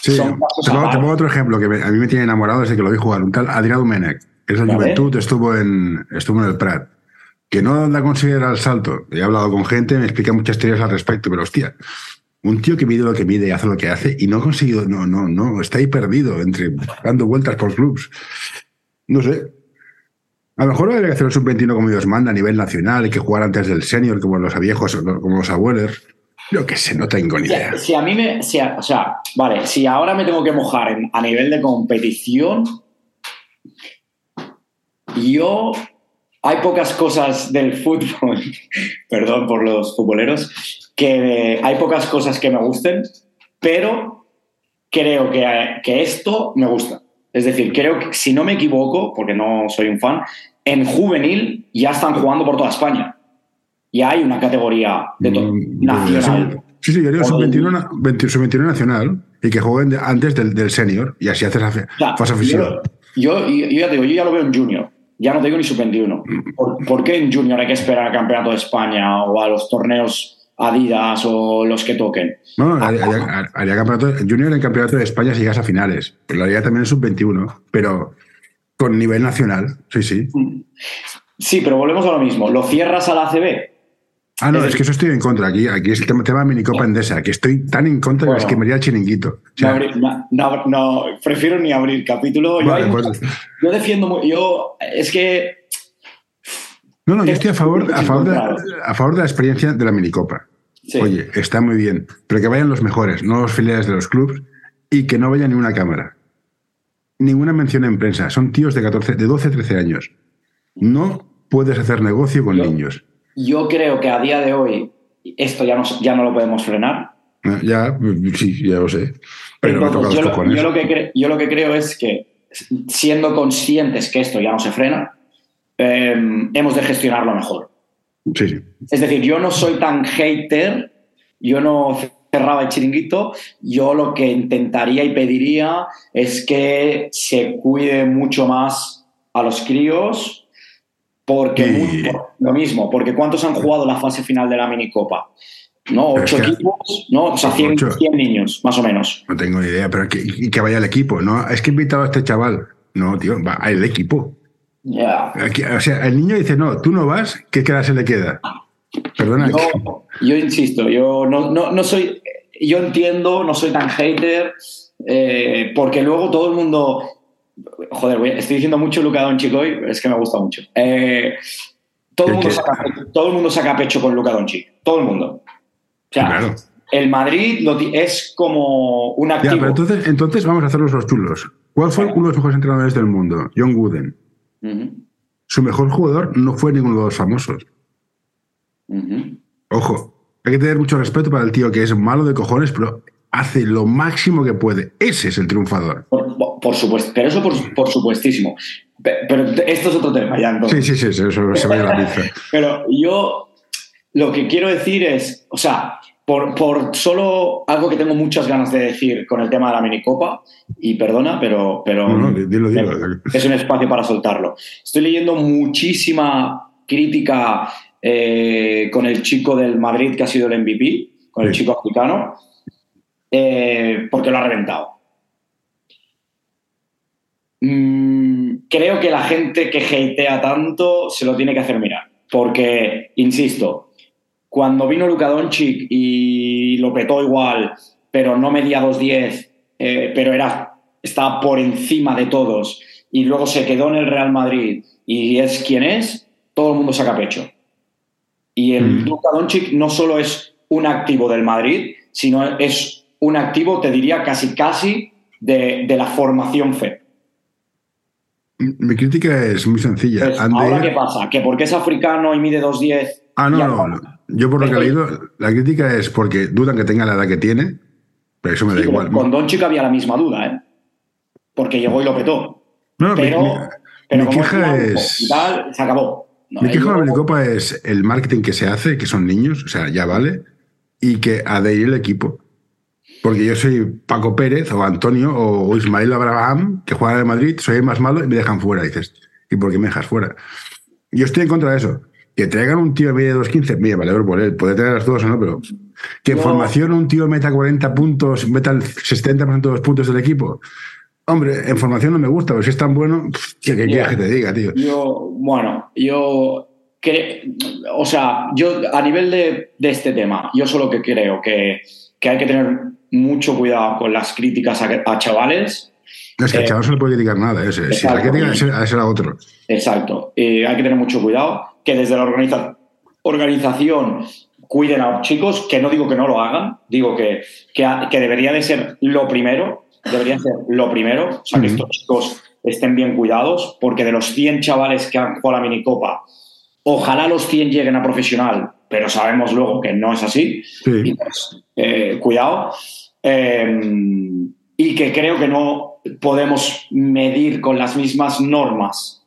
Sí, te, pongo, otro ejemplo que a mí me tiene enamorado desde que lo vi jugar. Un tal Adrián Domenech, que es el Juventud, estuvo en, estuvo en el Prat. Que no la considera el salto. He hablado con gente, me explica muchas teorías al respecto, pero hostia, un tío que mide lo que mide y hace lo que hace y no ha conseguido, no, no, no, está ahí perdido, entre dando vueltas por clubs. No sé. A lo mejor que hacer el sub-21 como Dios manda a nivel nacional, y que jugar antes del senior, como los viejos, como los abuelos. Yo qué sé, no tengo ni idea. Si, a mí me. Si o sea, vale, si ahora me tengo que mojar a nivel de competición, yo hay pocas cosas del fútbol, [LAUGHS] perdón por los futboleros, que hay pocas cosas que me gusten, pero creo que, que esto me gusta. Es decir, creo que, si no me equivoco, porque no soy un fan, en juvenil ya están jugando por toda España. Ya hay una categoría de mm, nacional. Sí, sí, yo digo sub-21 nacional y que jueguen antes del, del senior y así haces la fase oficial. Yo, yo, ya digo, yo ya lo veo en junior. Ya no digo ni sub-21. Mm. ¿Por, ¿Por, qué en junior hay que esperar al campeonato de España o a los torneos Adidas o los que toquen. No, haría, campeonato junior en campeonato de España si llegas a finales. Lo haría también en sub-21, pero con nivel nacional, sí, sí. Sí, pero volvemos a lo mismo. ¿Lo cierras a la ACB? Ah, no, es, que eso estoy en contra. Aquí, aquí es el tema, tema de minicopa endesa, que estoy tan en contra que que me el chiringuito. no, no, prefiero ni abrir capítulo. yo, pues- yo defiendo, yo, es que no, no, yo estoy a favor, a favor, de, a favor de la experiencia de la minicopa. Oye, está muy bien, pero que vayan los mejores, no los filiales de los clubes y que no vaya ni una cámara. Ninguna mención en prensa. Son tíos de, 14, de 12, 13 años. No puedes hacer negocio con niños. Yo creo que a día de hoy esto ya no, ya no lo podemos frenar. Ah, ya, sí, ya lo sé. Pero yo, lo, que yo lo que creo es que siendo conscientes que esto ya no se frena, Em, hemos de gestionarlo mejor. Es decir, yo no soy tan hater, yo no cerraba el chiringuito, yo lo que intentaría y pediría es que se cuide mucho más a los críos, porque lo mismo, porque ¿cuántos han jugado la fase final de la minicopa? ¿no? Ocho equipos, ¿no? O sea, 100, niños, más o menos. No tengo ni idea, pero que, y que vaya el equipo, ¿no? Es que he invitado a este chaval. No, tío, va el equipo. O sea, el niño dice, no, tú no vas, ¿qué queda se le queda? Perdona. Yo, yo insisto, yo no, no, no soy. Yo entiendo, no soy tan hater, eh, porque luego todo el mundo. Joder, voy- estoy diciendo mucho Luka Doncic hoy, pero es que me gusta mucho. Eh, todo, el ¿El mundo saca, todo el mundo saca pecho con Luka Doncic. Todo el mundo. O sea, Claro. el Madrid lo es como un Ya, activo. pero entonces, entonces vamos a hacerlos los chulos. ¿Cuál fue uno de los mejores entrenadores del mundo? John Wooden. Su mejor jugador no fue ninguno de los famosos. Ojo, hay que tener mucho respeto para el tío que es malo de cojones, pero hace lo máximo que puede. Ese es el triunfador. Por, supuesto, pero eso por, por supuestísimo. Pe- Pero esto es otro tema, ya entonces. Sí, sí, sí, sí, eso se vaya la pizza. [LAUGHS] Pero yo lo que quiero decir es, o sea, por, por solo algo que tengo muchas ganas de decir con el tema de la minicopa, y perdona, pero, pero No, no, dilo, dilo. es un espacio para soltarlo. Estoy leyendo muchísima crítica eh, con el chico del Madrid que ha sido el MVP, con el chico africano, eh, porque lo ha reventado. Mm, creo que la gente que hatea tanto se lo tiene que hacer mirar. Porque, insisto, cuando vino Luka Doncic y lo petó igual, pero no medía 2'10, eh, pero era, estaba por encima de todos, y luego se quedó en el Real Madrid y es quien es, todo el mundo saca pecho. Y el Mm. Luka Doncic no solo es un activo del Madrid, sino es un activo, te diría, casi casi de, de la formación FEP. Mi crítica es muy sencilla. Pues, ¿Ahora qué pasa? ¿Que porque es africano y mide 2'10? Ah, no, no, no. Yo por lo que he leído, la crítica es porque dudan que tenga la edad que tiene, pero eso me da Sí, igual. Con Doncic había la misma duda, ¿eh? Porque llegó y lo petó. No, pero mi- pero mi como queja es- y tal, se acabó. No, Mi queja con la Minicopa es el marketing que se hace, que son niños, o sea, ya vale, y que adherir el equipo. Porque yo soy Paco Pérez o Antonio o Ismael Abraham, que juegan en Madrid, soy el más malo y me dejan fuera. Dices, ¿y por qué me dejas fuera? Yo estoy en contra de eso. Que traigan un tío que mide 2.15, mira, vale por él, puede tener las dos o no, pero que en No. formación un tío meta 40 puntos, meta el 70% de los puntos del equipo. Hombre, en formación no me gusta, pero si es tan bueno, ¿qué, quieres que te diga, tío? Yo, bueno, yo. cre- o sea, yo a nivel de, de este tema, yo solo que creo que, que hay que tener mucho cuidado con las críticas a, a chavales. Es que al Eh, chaval no se le puede criticar nada. Ese. Si la exacto. crítica es a ese a otro. Exacto. Eh, hay que tener mucho cuidado. Que desde la organiza- organización cuiden a los chicos, que no digo que no lo hagan, digo que, que, debería de ser lo primero, debería ser lo primero, o sea, que estos chicos estén bien cuidados, porque de los 100 chavales que han jugado la minicopa, ojalá los 100 lleguen a profesional, pero sabemos luego que no es así. Sí. Y, pues, eh, cuidado. Eh, y que creo que no podemos medir con las mismas normas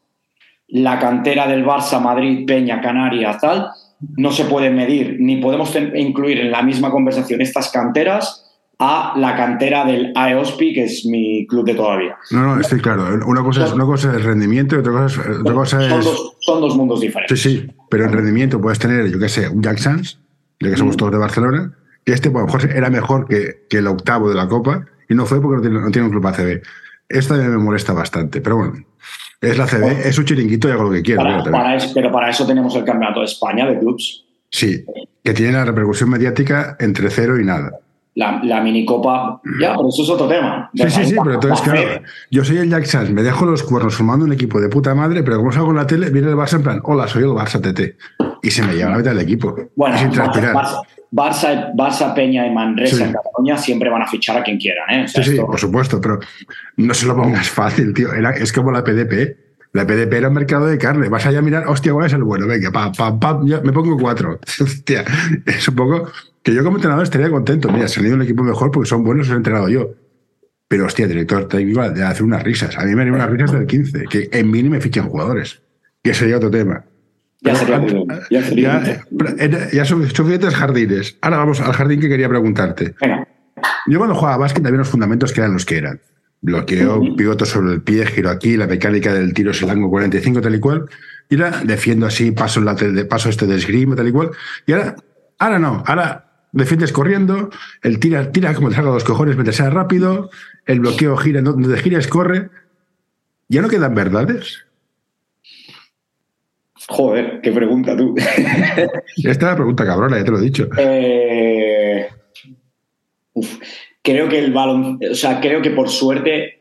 la cantera del Barça, Madrid, Peña, Canarias, tal. No se puede medir, ni podemos incluir en la misma conversación estas canteras a la cantera del AEOSPI, que es mi club de todavía. No, no, estoy claro. Una cosa es, una cosa es rendimiento y otra cosa es. Otra cosa Son es dos, son dos mundos sí, diferentes. sí, pero en rendimiento puedes tener, yo qué sé, un Jack Sanz, ya que somos Mm. todos de Barcelona, que este pues, a lo mejor era mejor que, que el octavo de la Copa y no fue porque no tiene, no tiene un club ACB. Esto también me molesta bastante, pero bueno. Es la ACB, es un chiringuito y hago lo que quiero. Para- para pero para eso tenemos el Campeonato de España de clubs. Sí, que tiene la repercusión mediática entre cero y nada. La, la minicopa, ya, pero eso es otro tema. Sí, sí, sí, pero entonces, La claro, yo soy el Jack Sanz, me dejo los cuernos formando un equipo de puta madre, pero como salgo en la tele, viene el Barça en plan, hola, soy el Barça TT. Y se me lleva la mitad del equipo. Bueno, sin Barça, transpirar. Barça- Barça, Peña y Manresa Sí. en Cataluña siempre van a fichar a quien quieran. ¿eh? O sea, Sí, sí, esto- por supuesto, pero no se lo pongas fácil, tío. Era- es como la PDP. La PDP era un mercado de carne. Vas allá a mirar, hostia, ¿cuál es el bueno? Venga, pa, pa, pa, me pongo cuatro. [LAUGHS] hostia, es un poco que yo como entrenador estaría contento. Mira, se han ido un equipo mejor porque son buenos, los he entrenado yo. Pero, hostia, director técnico de hacer unas risas. A mí me harían unas risas del 15, que en mí ni me fichen jugadores. Que sería otro tema. Ya sería muy ya sería Ya, bien. eh, ya son suficientes jardines. Ahora vamos al jardín que quería preguntarte. Venga, Yo cuando jugaba a básquet había los fundamentos que eran los que eran. Bloqueo, pivoto sobre el pie, giro aquí, la mecánica del tiro es el ángulo 45, tal y cual. Y ahora defiendo así, paso, la, paso este de esgrima, tal y cual. Y ahora, ahora no, ahora defiendes corriendo, el tira, tira como te salga los cojones, mientras sea rápido, el bloqueo gira, donde gires corre. ¿Ya no quedan verdades? Joder, qué pregunta tú. Esta es la pregunta cabrona, ya te lo he dicho. Eh, uf, creo que el balón, o sea, creo que por suerte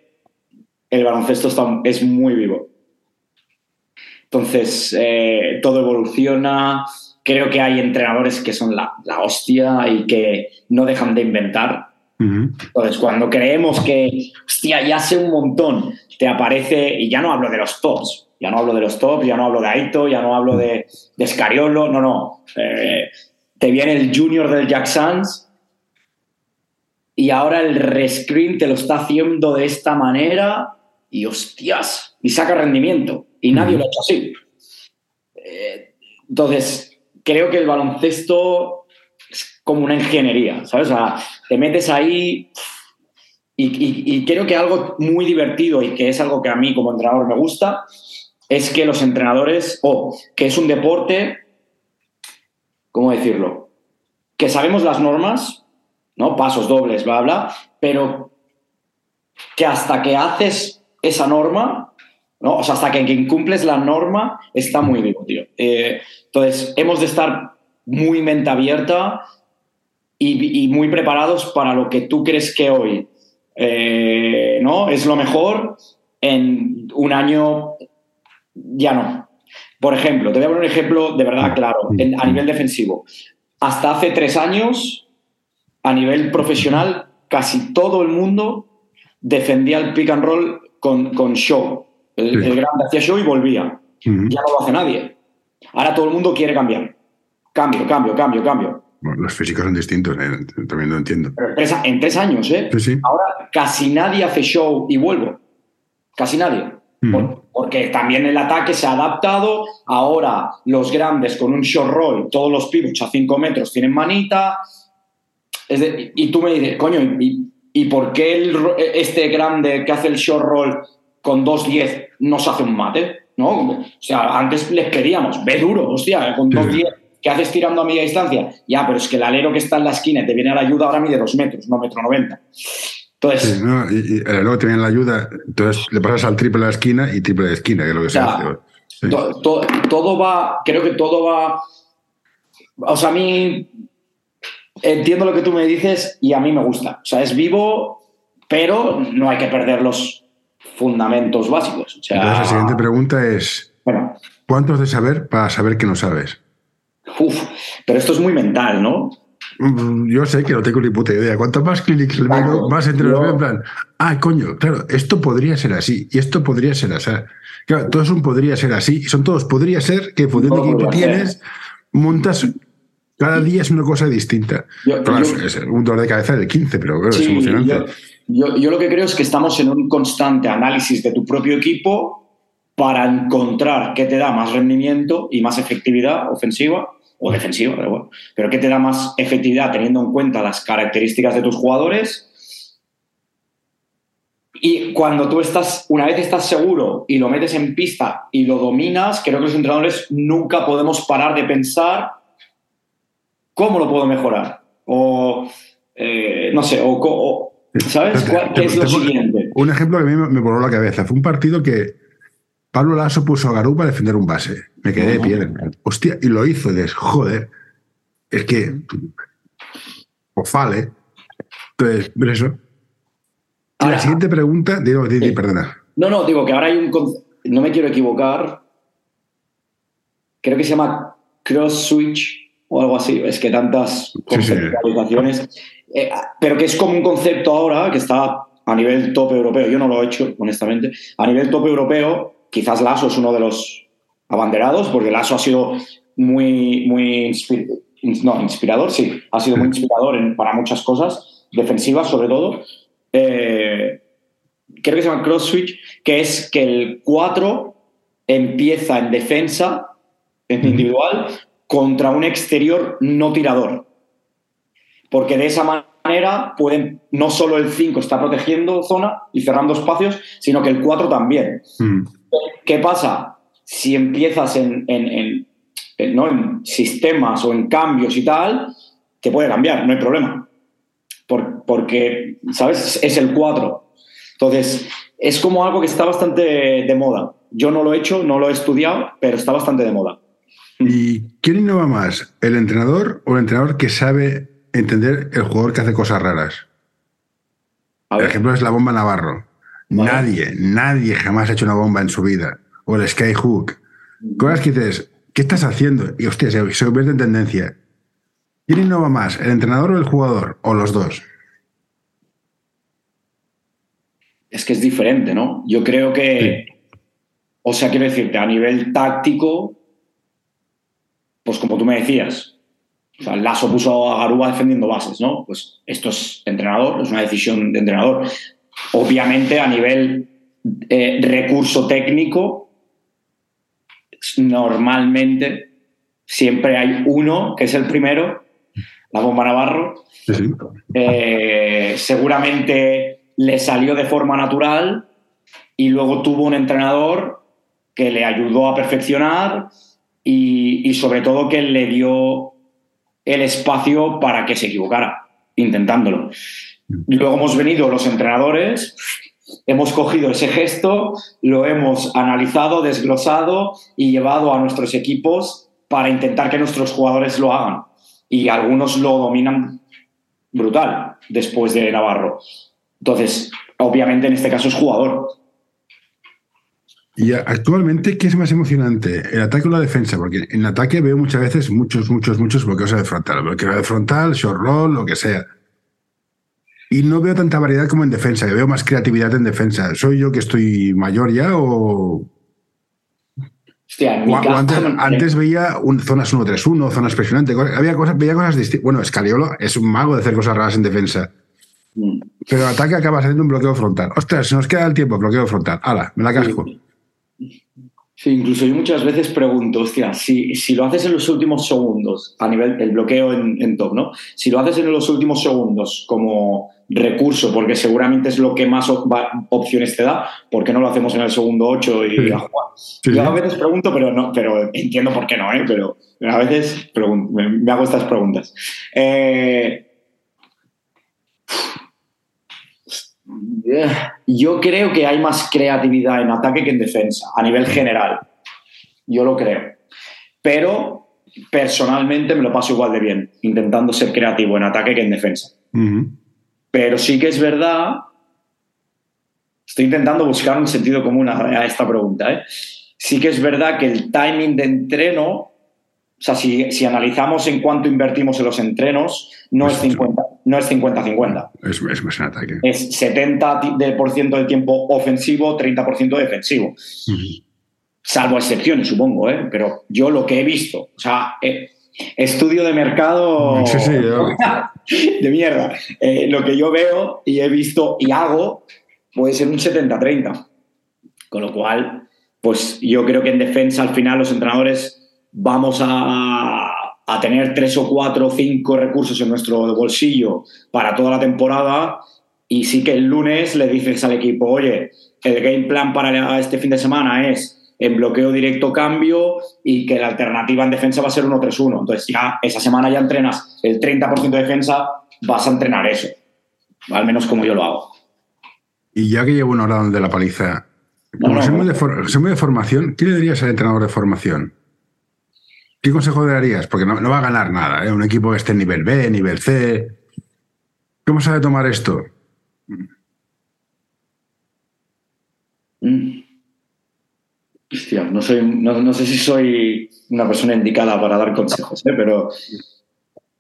el baloncesto está, es muy vivo. Entonces, eh, todo evoluciona. Creo que hay entrenadores que son la, la hostia y que no dejan de inventar. Entonces, cuando creemos que, hostia, ya sé un montón, te aparece, y ya no hablo de los tops, ya no hablo de los tops, ya no hablo de Aito, ya no hablo de, de Scariolo, no, no. Eh, te viene el junior del Jack Sands y ahora el rescreen te lo está haciendo de esta manera y hostias, y saca rendimiento. Y nadie lo ha hecho así. Eh, entonces, creo que el baloncesto es como una ingeniería, ¿sabes? O sea, te metes ahí y, y- y creo que algo muy divertido y que es algo que a mí como entrenador me gusta es que los entrenadores, o que es un deporte, ¿cómo decirlo? Que sabemos las normas, ¿no? Pasos dobles, bla, bla, pero que hasta que haces esa norma, ¿no? O sea, hasta que incumples la norma, está muy vivo, tío. Eh, entonces, hemos de estar muy mente abierta y, muy preparados para lo que tú crees que hoy eh, ¿no? es lo mejor, en un año ya no. Por ejemplo, te voy a poner un ejemplo de verdad claro, en- a nivel defensivo. Hasta hace tres años, a nivel profesional, casi todo el mundo defendía el pick and roll con, con show. El, Sí. el grande hacía show y volvía. Ya no lo hace nadie. Ahora todo el mundo quiere cambiar. Cambio, cambio, cambio, cambio. Bueno, los físicos son distintos, eh, también lo entiendo. Pero en tres, en tres años, ¿eh? Sí, sí. Ahora casi nadie hace show y vuelvo. Casi nadie. Porque también el ataque se ha adaptado. Ahora los grandes con un short roll, todos los pivots a 5 metros tienen manita. Es de- y tú me dices, coño, ¿y, y por qué el este grande que hace el short roll con 2.10 no se hace un mate? ¿No? O sea, antes les queríamos, ve duro, hostia, con Sí. 2.10, ¿qué haces tirando a media distancia? Ya, pero es que el alero que está en la esquina y te viene a la ayuda ahora mide 2 metros, no metro 90. Entonces, Sí, ¿no? Y, y, luego te viene la ayuda, entonces le pasas al triple de la esquina y triple de esquina, que es lo que se Ya. hace. Sí. To- to- todo va, creo que todo va. O sea, a mí entiendo lo que tú me dices y a mí me gusta. O sea, es vivo, pero no hay que perder los fundamentos básicos. O sea, Entonces la siguiente pregunta es, bueno, ¿cuánto has de saber para saber que no sabes? uf, pero esto es muy mental, ¿no? Mm, Yo sé que no tengo ni puta idea. Cuanto más clics le Claro, más entre los veo en plan, ah, coño, claro, esto podría ser así y esto podría ser así. Claro, todo es un podría ser así y son todos podría ser que de Todo equipo tienes, montas, cada día es una cosa distinta. Yo- Claro, yo- es un dolor de cabeza del 15, pero claro, es emocionante. yo, yo- yo lo que creo es que estamos en un constante análisis de tu propio equipo para encontrar qué te da más rendimiento y más efectividad ofensiva o defensiva, pero bueno, pero qué te da más efectividad teniendo en cuenta las características de tus jugadores. Y cuando tú estás, una vez estás seguro y lo metes en pista y lo dominas, creo que los entrenadores nunca podemos parar de pensar cómo lo puedo mejorar. O, eh, no sé, o, ¿sabes? Te- ¿Cuál- ¿Qué es lo te- siguiente? Un ejemplo que a mí me, me voló la cabeza. Fue un partido que Pablo Lasso puso a Garú para defender un base. Me quedé de piedra. Hostia, y lo hizo. Y dices, joder, es que. O fale. Entonces, pero eso. Ahora- la siguiente pregunta, digo, Sí. perdona. No, no, digo que ahora hay un. No me quiero equivocar. Creo que se llama cross switch o algo así. Es que tantas Sí, sí. conceptualizaciones. Eh, pero que es como un concepto ahora que está a nivel top europeo. Yo no lo he hecho, honestamente. A nivel top europeo, quizás Lasso es uno de los abanderados, porque Lasso ha sido muy, muy no, inspirador, sí, ha sido muy inspirador en- para muchas cosas, defensivas sobre todo. Eh, creo que se llama cross switch, que es que el 4 empieza en defensa, en individual, contra un exterior no tirador. Porque de esa manera pueden, no solo el 5 está protegiendo zona y cerrando espacios, sino que el 4 también. Mm. ¿Qué pasa? Si empiezas en, en- en- en- ¿no? en sistemas o en cambios y tal, te puede cambiar, no hay problema. Por- porque, ¿sabes? Es el 4. Entonces, es como algo que está bastante de moda. Yo no lo he hecho, no lo he estudiado, pero está bastante de moda. ¿Y quién innova más? ¿El entrenador o el entrenador que sabe entender el jugador que hace cosas raras? A El ejemplo es la bomba Navarro. Vale. Nadie, nadie jamás ha hecho una bomba en su vida. O el skyhook. Cosas que dices, ¿qué estás haciendo? Y hostia, se, se convierte en tendencia. ¿Quién innova más? ¿El entrenador o el jugador? ¿O los dos? es que es diferente, ¿no? Yo creo que, o sea, quiero decirte, a nivel táctico, pues como tú me decías, o sea, Lasso puso a Garuba defendiendo bases, ¿no? Pues esto es entrenador, es una decisión de entrenador. Obviamente, a nivel eh, recurso técnico, normalmente siempre hay uno que es el primero, la bomba Navarro, Sí, eh, seguramente le salió de forma natural y luego tuvo un entrenador que le ayudó a perfeccionar y, y sobre todo que le dio el espacio para que se equivocara, intentándolo. Luego hemos venido los entrenadores, hemos cogido ese gesto, lo hemos analizado, desglosado y llevado a nuestros equipos para intentar que nuestros jugadores lo hagan. Y algunos lo dominan brutal después de Navarro. Entonces, obviamente en este caso es jugador. Y actualmente, ¿qué es más emocionante? ¿El ataque o la defensa? Porque en ataque veo muchas veces muchos, muchos, muchos bloqueos de frontal. Bloqueo de frontal, short roll, lo que sea. Y no veo tanta variedad como en defensa, que veo más creatividad en defensa. ¿Soy yo que estoy mayor ya o, Hostia, en mi o- antes, no- antes veía un, zonas 1-3-1, zonas presionantes? cosas- Había cosas, veía cosas distintas. Bueno, Scariolo es un mago de hacer cosas raras en defensa. Mm. Pero ataque acabas haciendo un bloqueo frontal. Ostras, se nos queda el tiempo, bloqueo frontal. ¡Hala! Me la casco. Sí, incluso yo muchas veces pregunto, hostia, si, si lo haces en los últimos segundos, a nivel el bloqueo en, en top, ¿no? Si lo haces en los últimos segundos como recurso, porque seguramente es lo que más op- opciones te da, ¿por qué no lo hacemos en el segundo 8 y Sí. a jugar? Sí, yo sí. a veces pregunto, pero no, pero entiendo por qué no, ¿eh? Pero a veces me, me hago estas preguntas. Eh, yo creo que hay más creatividad en ataque que en defensa, a nivel general. Yo lo creo. Pero personalmente me lo paso igual de bien, intentando ser creativo en ataque que en defensa. Pero sí que es verdad. Estoy intentando buscar un sentido común a, a esta pregunta. ¿eh? Sí que es verdad que el timing de entreno, o sea, si, si analizamos en cuánto invertimos en los entrenos, no es 50 no es 50-50. Es, es más en ataque. Es 70% de- por ciento del tiempo ofensivo, 30% defensivo. Salvo excepciones, supongo, ¿eh? pero yo lo que he visto, o sea, eh, estudio de mercado [LAUGHS] Sí, sí, yo- [LAUGHS] de mierda. Eh, lo que yo veo y he visto y hago puede ser un 70-30. Con lo cual, pues yo creo que en defensa al final los entrenadores vamos a, a tener tres o cuatro o cinco recursos en nuestro bolsillo para toda la temporada y sí que el lunes le dices al equipo, oye, el game plan para este fin de semana es en bloqueo directo cambio y que la alternativa en defensa va a ser 1-3-1. Entonces ya esa semana ya entrenas el 30% de defensa, vas a entrenar eso. Al menos como yo lo hago. Y ya que llevo una hora de la paliza, como no, no. de de formación, ¿qué le dirías al entrenador de formación? ¿Qué consejo le darías? Porque no, no va a ganar nada, ¿eh? Un equipo que esté en nivel B, nivel C. ¿Cómo sabe tomar esto? Mm. Hostia, no, soy, no, no sé si soy una persona indicada para dar consejos, ¿eh? pero,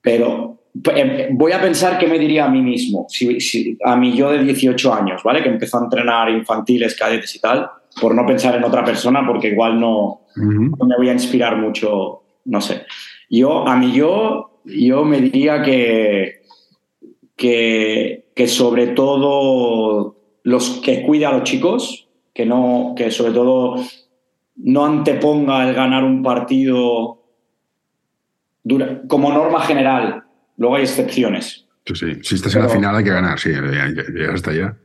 pero eh, voy a pensar qué me diría a mí mismo, si, si- a mí yo de 18 años, ¿vale? Que empezó a entrenar infantiles, cadetes y tal, por no pensar en otra persona, porque igual no me voy a inspirar mucho, no sé. Yo, a mí yo, yo me diría que, que, que sobre todo los que cuida a los chicos, que no, que sobre todo no anteponga el ganar un partido dura- como norma general. Luego hay excepciones. Sí, sí. Si estás en la final hay que ganar, sí, ya, hasta allá.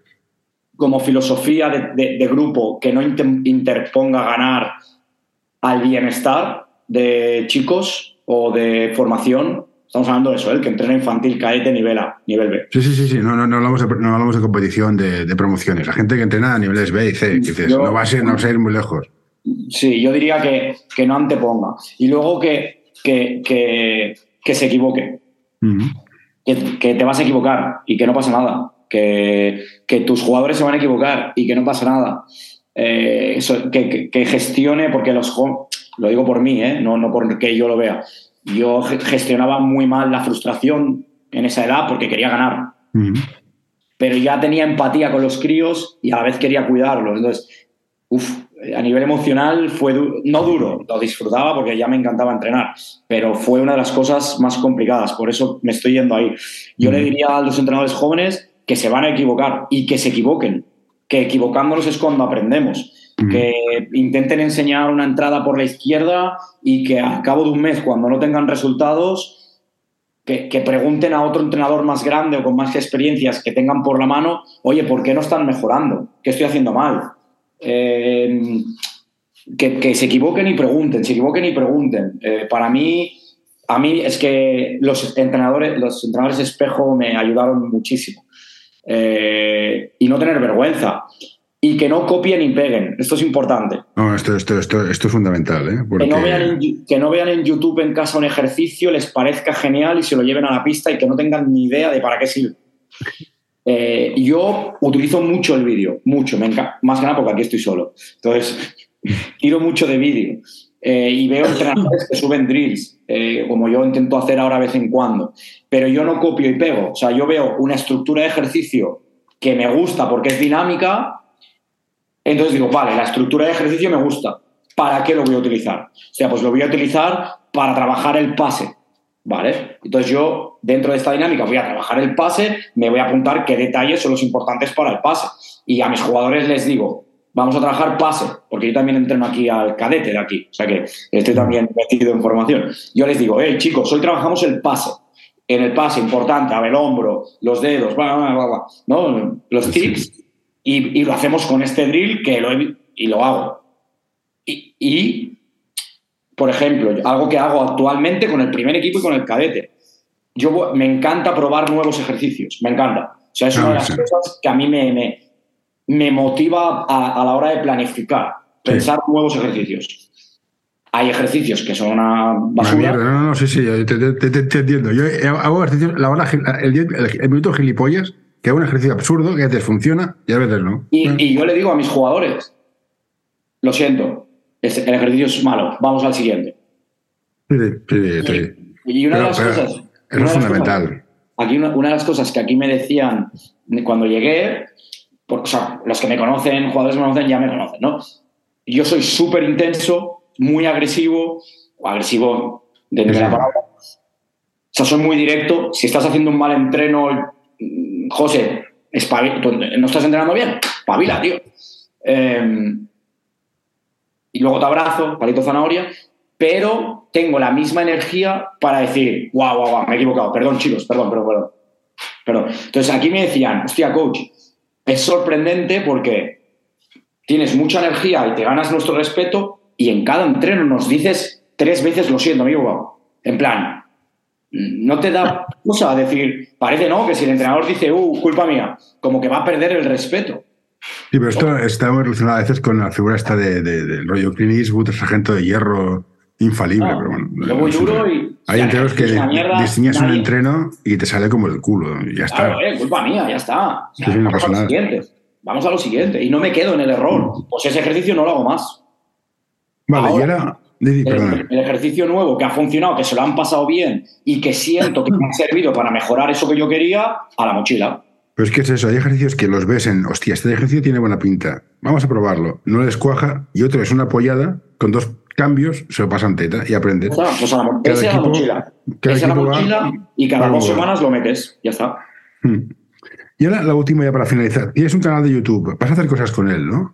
como filosofía de, de- de grupo que no inter- interponga ganar al bienestar de chicos o de formación. Estamos hablando de eso, ¿eh? el que entrena infantil, cadete, nivel A, nivel B. Sí, sí, sí, sí. No, no, no, hablamos, de, no hablamos de competición de, de promociones. La gente que entrena a niveles B y C, dices, Yo- no va a ser, no va a ir muy lejos. Sí, yo diría que, que no anteponga. Y luego que, que, que, que se equivoque. Que, que te vas a equivocar y que no pasa nada. Que, que tus jugadores se van a equivocar y que no pasa nada. Eh, eso, que, que- gestione, porque los lo digo por mí, ¿eh? no, no porque yo lo vea. Yo ge- gestionaba muy mal la frustración en esa edad porque quería ganar pero ya tenía empatía con los críos y a la vez quería cuidarlos. Entonces, a nivel emocional fue du- no duro, lo disfrutaba porque ya me encantaba entrenar, pero fue una de las cosas más complicadas, por eso me estoy yendo ahí. Yo le diría a los entrenadores jóvenes que se van a equivocar y que se equivoquen, que equivocándonos es cuando aprendemos. Que intenten enseñar una entrada por la izquierda y que al cabo de un mes, cuando no tengan resultados, que, que pregunten a otro entrenador más grande o con más experiencias que tengan por la mano, oye, ¿por qué no están mejorando? ¿Qué estoy haciendo mal? Eh, que, que se equivoquen y pregunten, se equivoquen y pregunten. Eh, para mí, a mí es que los entrenadores, los entrenadores espejo me ayudaron muchísimo. Eh, y no tener vergüenza. Y que no copien y peguen. Esto es importante. No, esto, esto, esto, esto es fundamental, ¿eh? Porque... Que no, vean en, que no vean en YouTube en casa un ejercicio, les parezca genial y se lo lleven a la pista y que no tengan ni idea de para qué sirve. Eh, yo utilizo mucho el vídeo, mucho, me enca- más que nada porque aquí estoy solo. Entonces, [LAUGHS] tiro mucho de vídeo. Eh, y veo entrenadores que suben drills, eh, como yo intento hacer ahora de vez en cuando. Pero yo no copio y pego. O sea, yo veo una estructura de ejercicio que me gusta porque es dinámica. Entonces digo, vale, la estructura de ejercicio me gusta. ¿Para qué lo voy a utilizar? O sea, pues lo voy a utilizar para trabajar el pase. ¿Vale? Entonces yo, dentro de esta dinámica, voy a trabajar el pase, me voy a apuntar qué detalles son los importantes para el pase. Y a mis jugadores les digo, vamos a trabajar pase, porque yo también entreno aquí al cadete de aquí, o sea que estoy también metido en formación. Yo les digo, hey chicos, hoy trabajamos el pase. En el pase, importante, a ver, el hombro, los dedos, bla, bla, bla, bla, ¿no? los tips, y, y lo hacemos con este drill que lo he- y lo hago. Y, y, por ejemplo, algo que hago actualmente con el primer equipo y con el cadete. Yo me encanta probar nuevos ejercicios, me encanta. O sea, es una de las cosas que a mí me, me, me motiva a, a la hora de planificar, Sí. pensar nuevos ejercicios. Hay ejercicios que son una basura. no, no, no, sí, sí, te, te- te- te- te entiendo. Yo hago ejercicios, la hora, el, el, el minuto gilipollas, que hago un ejercicio absurdo, que a veces funciona y a veces no. Y, y yo le digo a mis jugadores, lo siento, este- el ejercicio es malo, vamos al siguiente. Sí, sí, sí, sí. Y una de las cosas... Es de fundamental. cosas- aquí una, una de las cosas que aquí me decían cuando llegué, por- o sea, los que me conocen, jugadores que me conocen, ya me conocen, ¿no? Yo soy súper intenso, muy agresivo, o agresivo de Sí. la palabra. O sea, soy muy directo. Si estás haciendo un mal entreno, José, tú no estás entrenando bien, pavila, tío. Eh, y luego te abrazo, palito zanahoria, pero tengo la misma energía para decir, guau, guau, guau, me he equivocado, perdón chicos, perdón, perdón, perdón. perdón. Entonces aquí me decían, hostia, coach, es sorprendente porque tienes mucha energía y te ganas nuestro respeto y en cada entreno nos dices tres veces lo siento, amigo, guau". en plan, no te da cosa decir, parece no, que si el entrenador dice, uh, culpa mía, como que va a perder el respeto. Sí, pero esto está muy relacionado a veces con la figura esta de, de- del rollo Clint Eastwood, el sargento de hierro infalible. No, pero bueno, no sé. duro y- Hay entrenos que mierda, diseñas un entreno y te sale como el culo y ya está. Claro, eh, culpa mía, ya está. O sea, Sí, a lo. Vamos a lo siguiente. Y no me quedo en el error. Pues ese ejercicio no lo hago más. Vale, y ahora- El, el ejercicio nuevo que ha funcionado, que se lo han pasado bien y que siento que me ha servido para mejorar eso que yo quería, a la mochila. Pero es que es eso, hay ejercicios que los ves en, hostia, este ejercicio tiene buena pinta, vamos a probarlo. No les cuaja y otro es una apoyada, con dos cambios se lo pasan teta y aprendes. Ya está, pues a la, mo- Cada ese a la mochila. cada Ese a la va- mochila y cada dos semanas lo metes. Ya está. Hmm. Y ahora la última ya para finalizar. Tienes un canal de YouTube, vas a hacer cosas con él, ¿no?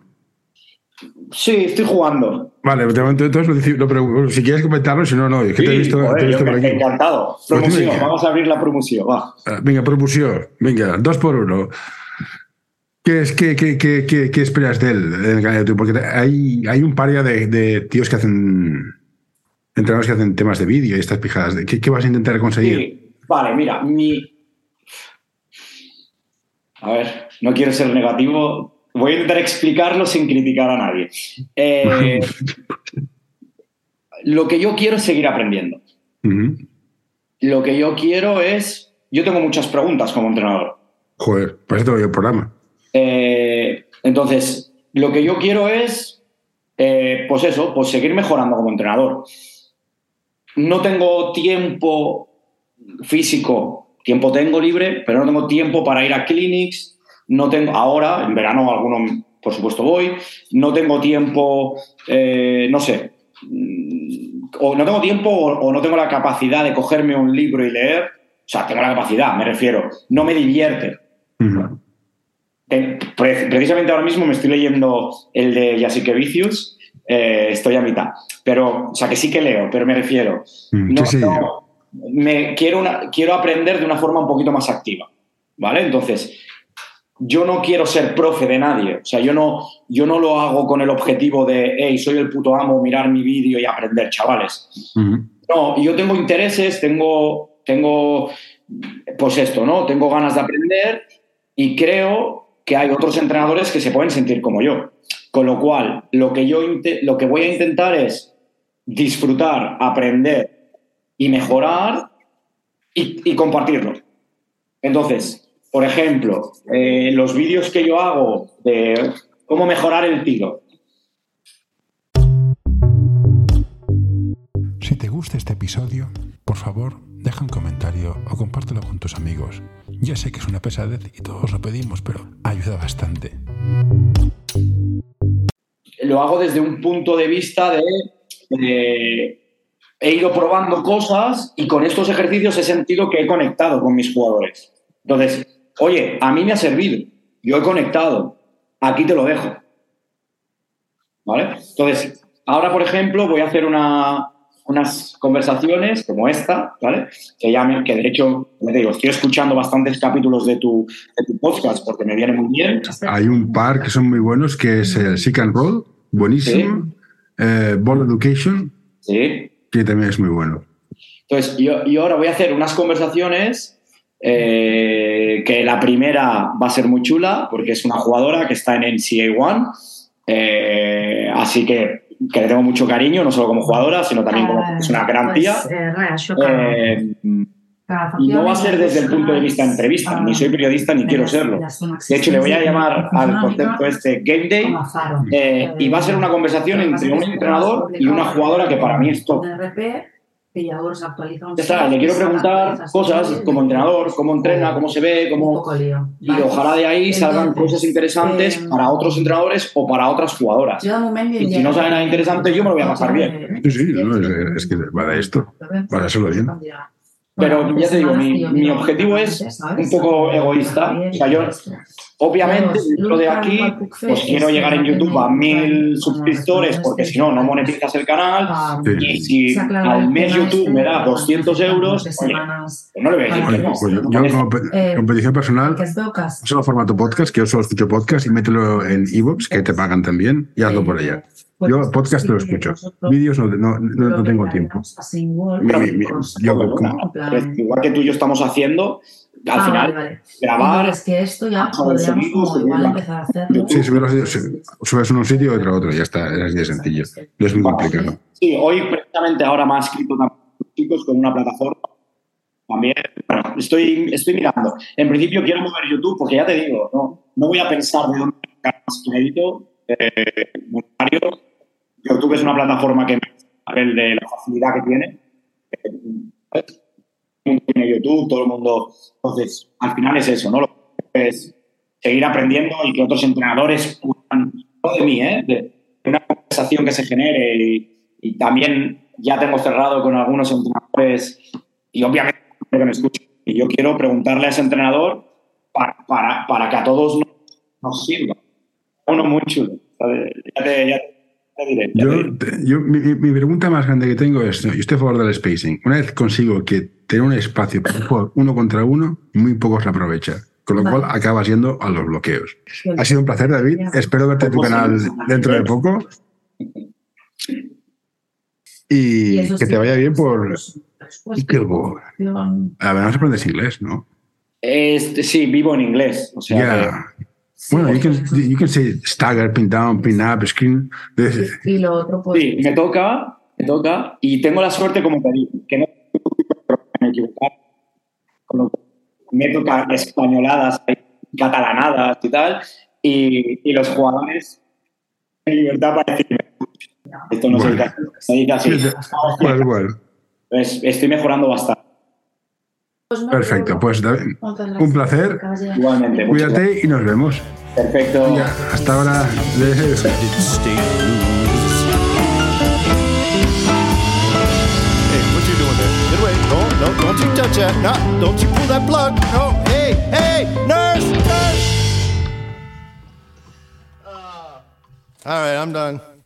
Sí, estoy jugando. Vale, de momento entonces lo lo pregunto. si quieres comentarlo, si no, no. Es que te he visto, joder, te he visto yo por aquí. encantado. Pues Promoción, vamos a abrir la promoción. Va. Ah, Venga, propusión. Venga, dos por uno. ¿Qué, es, qué, qué, qué, qué- esperas de él en el canal de YouTube? Porque hay, hay un par ya de, de tíos que hacen. Entrenadores que hacen temas de vídeo y estas pijadas. ¿Qué, qué vas a intentar conseguir? Sí, vale, mira, mi. A ver, no quiero ser negativo, voy a intentar explicarlo sin criticar a nadie. Eh, [LAUGHS] lo que yo quiero es seguir aprendiendo. Lo que yo quiero es. Yo tengo muchas preguntas como entrenador. Joder, para eso el programa. Eh, entonces, lo que yo quiero es, eh, pues eso, pues seguir mejorando como entrenador. No tengo tiempo físico, tiempo tengo libre, pero no tengo tiempo para ir a clinics. No tengo, ahora, en verano, alguno, por supuesto, voy. No tengo tiempo, eh, no sé, mm, o no tengo tiempo o, o no tengo la capacidad de cogerme un libro y leer. O sea, tengo la capacidad, me refiero. No me divierte. Eh, pre- precisamente ahora mismo me estoy leyendo el de Yasique Vicius, eh, estoy a mitad. Pero, o sea, que sí que leo, pero me refiero. Mm, No, sí, sí. no, me, quiero, una- quiero aprender de una forma un poquito más activa. ¿Vale? Entonces, yo no quiero ser profe de nadie. O sea, yo no, yo no lo hago con el objetivo de, hey, soy el puto amo, mirar mi vídeo y aprender, chavales. No, yo tengo intereses, tengo, tengo, pues esto, ¿no? Tengo ganas de aprender y creo que hay otros entrenadores que se pueden sentir como yo. Con lo cual, lo que yo lo que voy a intentar es disfrutar, aprender y mejorar y, y compartirlo. Entonces, por ejemplo, eh, los vídeos que yo hago de cómo mejorar el tiro, Si te gusta este episodio, por favor, deja un comentario o compártelo con tus amigos. Ya sé que es una pesadez y todos lo pedimos, pero ayuda bastante. lo hago desde un punto de vista de, de- he ido probando cosas y con estos ejercicios he sentido que he conectado con mis jugadores. Entonces, oye, a mí me ha servido, yo he conectado, aquí te lo dejo. ¿Vale? Entonces, ahora, por ejemplo, voy a hacer una- unas conversaciones como esta, ¿vale? Que, que de hecho, digo, estoy escuchando bastantes capítulos de tu, de tu podcast porque me viene muy bien. Hay un par que son muy buenos, que es el Sick and Roll, buenísimo. Eh, Ball Education, Sí. que también es muy bueno. Entonces, yo, yo ahora voy a hacer unas conversaciones eh, que la primera va a ser muy chula porque es una jugadora que está en NCAA One. eh, así que, que le tengo mucho cariño, no solo como jugadora, sino también como es una gran tía. Pues, que- Eh, y no va a ser desde el punto de vista de entrevista, ni soy periodista ni quiero serlo. De hecho, le voy a llamar al concepto este Game Day y va a ser una conversación entre un entrenador y una jugadora que para mí es top. Llavors actualitza un Ya está, le quiero preguntar cosas como entrenador, cómo entrena, cómo se ve, Un cómo... poco lío. Y Vale. ojalá de ahí salgan Entonces, cosas interesantes eh, para otros entrenadores o para otras jugadoras. De Y si no sale nada interesante, yo me lo voy a pasar bien. Sí, sí, no, es, es que de esto. Para hacerlo bien. Pero ya te digo, mi- mi objetivo es un poco egoísta. O sea, yo, Obviamente, dentro de aquí, pues quiero llegar en YouTube a mil suscriptores porque si no, no monetizas el canal. Y si al mes YouTube me da 200 euros, oye, pues no le voy a decir que Oye, no. pues yo, yo como Eh, competición personal, solo formato podcast, que yo solo escucho podcast y mételo en iVoox, que te pagan también, y hazlo por allá. Yo podcast lo escucho. Vídeos no, no, no, no tengo tiempo. Mi- mi- mi- yo como- Pues, igual que tú y yo estamos haciendo, al Ah, final, vale, vale. grabar, Entonces, que esto ya podríamos sonido, igual empezar a hacerlo. Sí, subes uno a un sitio y otro a otro, ya está, es así de sencillo. No es muy complicado. Sí, hoy precisamente ahora me ha escrito chicos con una plataforma. También, bueno, estoy, estoy mirando. En principio quiero mover YouTube porque ya te digo, no, no voy a pensar de dónde sacar más crédito eh, monetario. YouTube es una plataforma que el de la facilidad que tiene. YouTube, todo el mundo. Entonces, al final es eso, ¿no? Es seguir aprendiendo y que otros entrenadores puedan, no de mí, ¿eh? De, una conversación que se genere y, también ya tengo cerrado con algunos entrenadores y obviamente que me escuchen. Y yo quiero preguntarle a ese entrenador para, para, que a todos nos, nos sirva. Uno muy chulo. ya te Yo, yo- mi, pregunta más grande que tengo es, yo estoy a favor del spacing. Una vez consigo que tener un espacio para jugar uno contra uno, muy pocos lo aprovechan. Con lo Vale. cual acaba siendo a los bloqueos. Ha sido un placer, David. Espero verte en tu Pues canal dentro de poco. Y que sí, te vaya bien por... pues, Y que A ver, no aprendes inglés, ¿no? Este, sí, vivo en inglés. O sea. Sí, Bueno, you can, you can say stagger, pin down, pin up, screen. Y lo otro, pues. Sí, me toca, me toca. Y tengo la suerte, como te digo, que no me equivocar. Con lo que me toca españoladas, catalanadas y tal. Y, y los jugadores en libertad para decirme, esto no Bueno. se dice así. Pues estoy mejorando bastante. Pues no, Perfecto, pues David, un placer. Igualmente. Cuídate y nos vemos. Perfecto. Venga, hasta ahora. No, no, don't you touch that. No, don't you pull that plug. No, hey, hey, nurse, nurse. All right, I'm done.